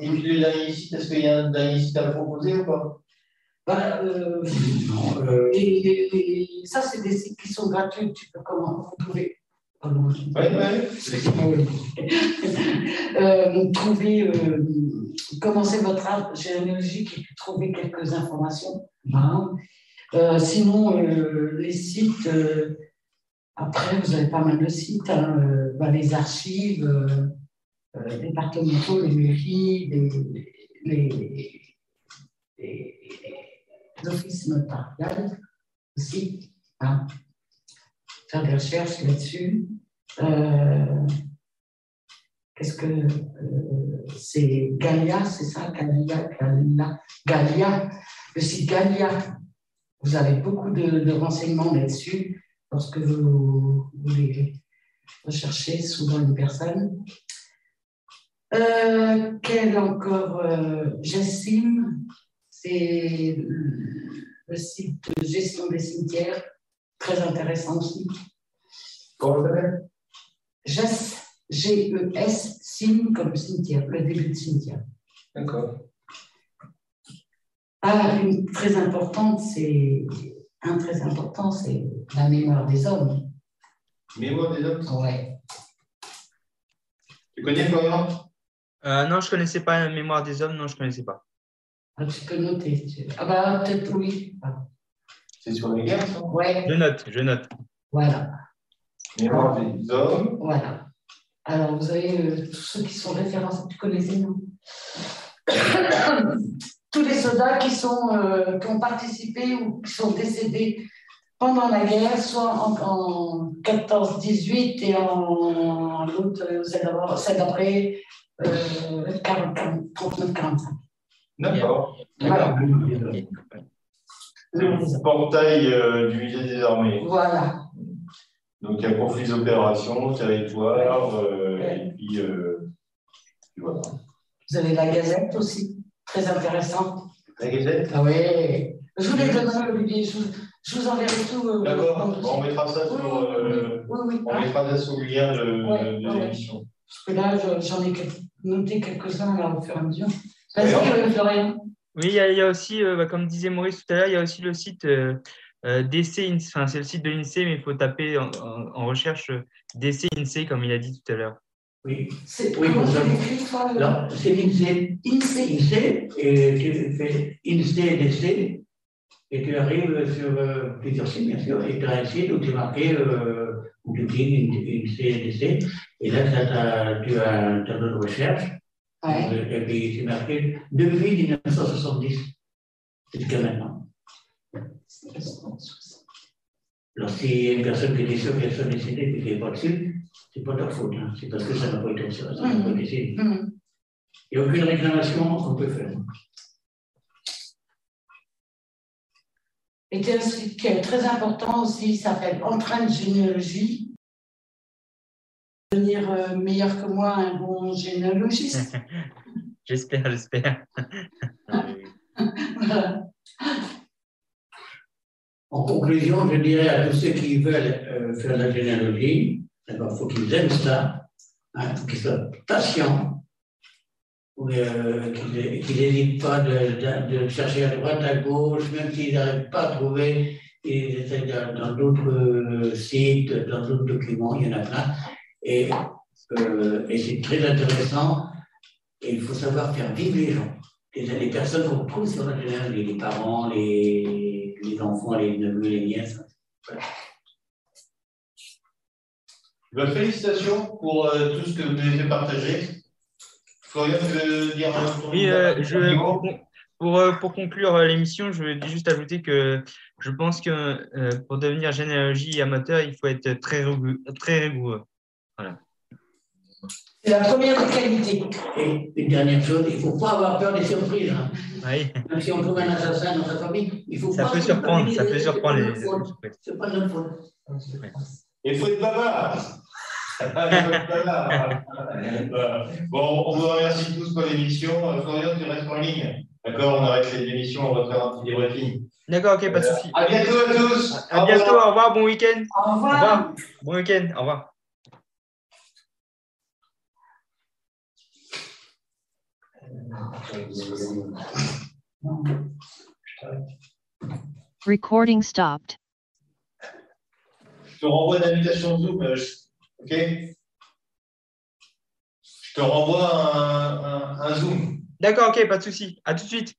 et puis le dernier site, est-ce qu'il y a un dernier site à proposer ou pas? Euh, euh, et, ça, c'est des sites qui sont gratuits. Tu peux comment [laughs] euh, trouver, euh, commencer votre généalogique et puis trouver quelques informations. Hein. Sinon, les sites, après, vous avez pas mal de sites, hein, bah, les archives départementaux, les mairies, les, offices notariaux aussi. Faire des recherches là-dessus. Qu'est-ce que c'est Galia, c'est ça, Galia, Galia, Galia, le site Galia vous avez beaucoup de, renseignements là-dessus lorsque vous voulez rechercher souvent une personne. Euh, quel encore euh, c'est le site de gestion des cimetières, très intéressant aussi. Comment ça s'appelle? GES, G-E-S, SIM comme cimetière, le début de cimetière. D'accord. Ah, une très importante, c'est un très important, c'est la mémoire des hommes. Mémoire des hommes? Oui. Tu connais comment euh, Non, je ne connaissais pas la mémoire des hommes, non, je ne connaissais pas. Ah, tu peux noter. Ah bah peut-être oui. C'est sur les guerres, ça? Oui. Je note, je note. Voilà. Mémoire des hommes. Voilà. Alors, vous avez euh, tous ceux qui sont référencés, tu connaissais, non [coughs] tous les soldats qui, sont, euh, qui ont participé ou qui sont décédés pendant la guerre, soit en, 14-18 et en l'autre, c'est d'après 39-45. D'accord. Le portail euh, du musée des armées. Voilà. Donc, il y a profils opérations, territoire, euh, et puis, voilà. Vous avez la Gazette aussi, très intéressante. La Gazette? Ah oui. Je vous donné, Olivier. Je, je, vous enverrai tout. Euh, D'accord. on mettra ça sur, euh, oui, oui, on mettra ça sur le lien de, de l'émission. Parce que là, j'en ai noté quelques-uns là, au fur et à mesure. Vas-y, Florian. Oui, il y, a, il y, a aussi, euh, bah, comme disait Maurice tout à l'heure, il y a aussi le site euh, euh DC, enfin, c'est le site de l'INSEE, mais il faut taper en, en, en recherche DC INSEE, comme il a dit tout à l'heure. Oui, c'est oui, l'INSEE. INSEE, et tu fais INSEE DC, et tu arrives sur euh, plusieurs sites, bien sûr, et tu as un site où tu es marqué, euh, où tu dis INSEE DC, et là, as, tu as un tableau de recherche, ouais. Euh, et puis c'est marqué depuis 1970 jusqu'à maintenant. Alors, s'il y a une personne qui est sûre qu'elle soit décédée et qui n'est pas dessus, c'est pas ta faute, hein. c'est parce que ça n'a pas été ça, ça n'a pas été mmh. Il n'y a aucune réclamation qu'on peut faire. Et est très important aussi, il s'appelle Entraîne généalogie. Devenir euh, meilleur que moi, un bon généalogiste. [laughs] j'espère, j'espère. [laughs] En conclusion, je dirais à tous ceux qui veulent euh, faire la généalogie, D'abord, il faut qu'ils aiment ça, hein, qu'ils soient patients, euh, qu'ils n'hésitent pas de, de, chercher à droite, à gauche, même s'ils n'arrivent pas à trouver, ils essaient dans d'autres sites, dans d'autres documents, il y en a plein. Et, euh, et c'est très intéressant. Et il faut savoir faire vivre les gens. Les, les personnes qu'on retrouve sur la généalogie, les parents, les, les enfants, les neveux, les nièces. Voilà. Bah, félicitations pour euh, tout ce que vous avez partagé. Florian, tu veux dire un Oui, euh, je, pour, pour, conclure l'émission, je veux juste ajouter que je pense que pour devenir généalogie amateur, il faut être très rigoureux. Très rigoureux. Voilà. C'est la première qualité. Et une dernière chose, il ne faut pas avoir peur des surprises. Hein. Oui. Même si on trouve un assassin dans sa famille, il faut ça pas. Peut surprendre, ça peut surprendre les, C'est pas notre faute. Il faut être bavard. [laughs] bon, on vous remercie tous pour l'émission. Euh, Florian, tu restes en ligne. D'accord, on arrête l'émission, on va faire un petit débriefing. D'accord, ok, pas de souci. À bientôt à tous. À, bientôt, au revoir, bon week-end. Au revoir. Au revoir. Bon week-end, au revoir. Recording stopped. Je te renvoie l'invitation Zoom. Euh, OK? Je te renvoie un, un, un Zoom. D'accord, OK, pas de souci. À tout de suite.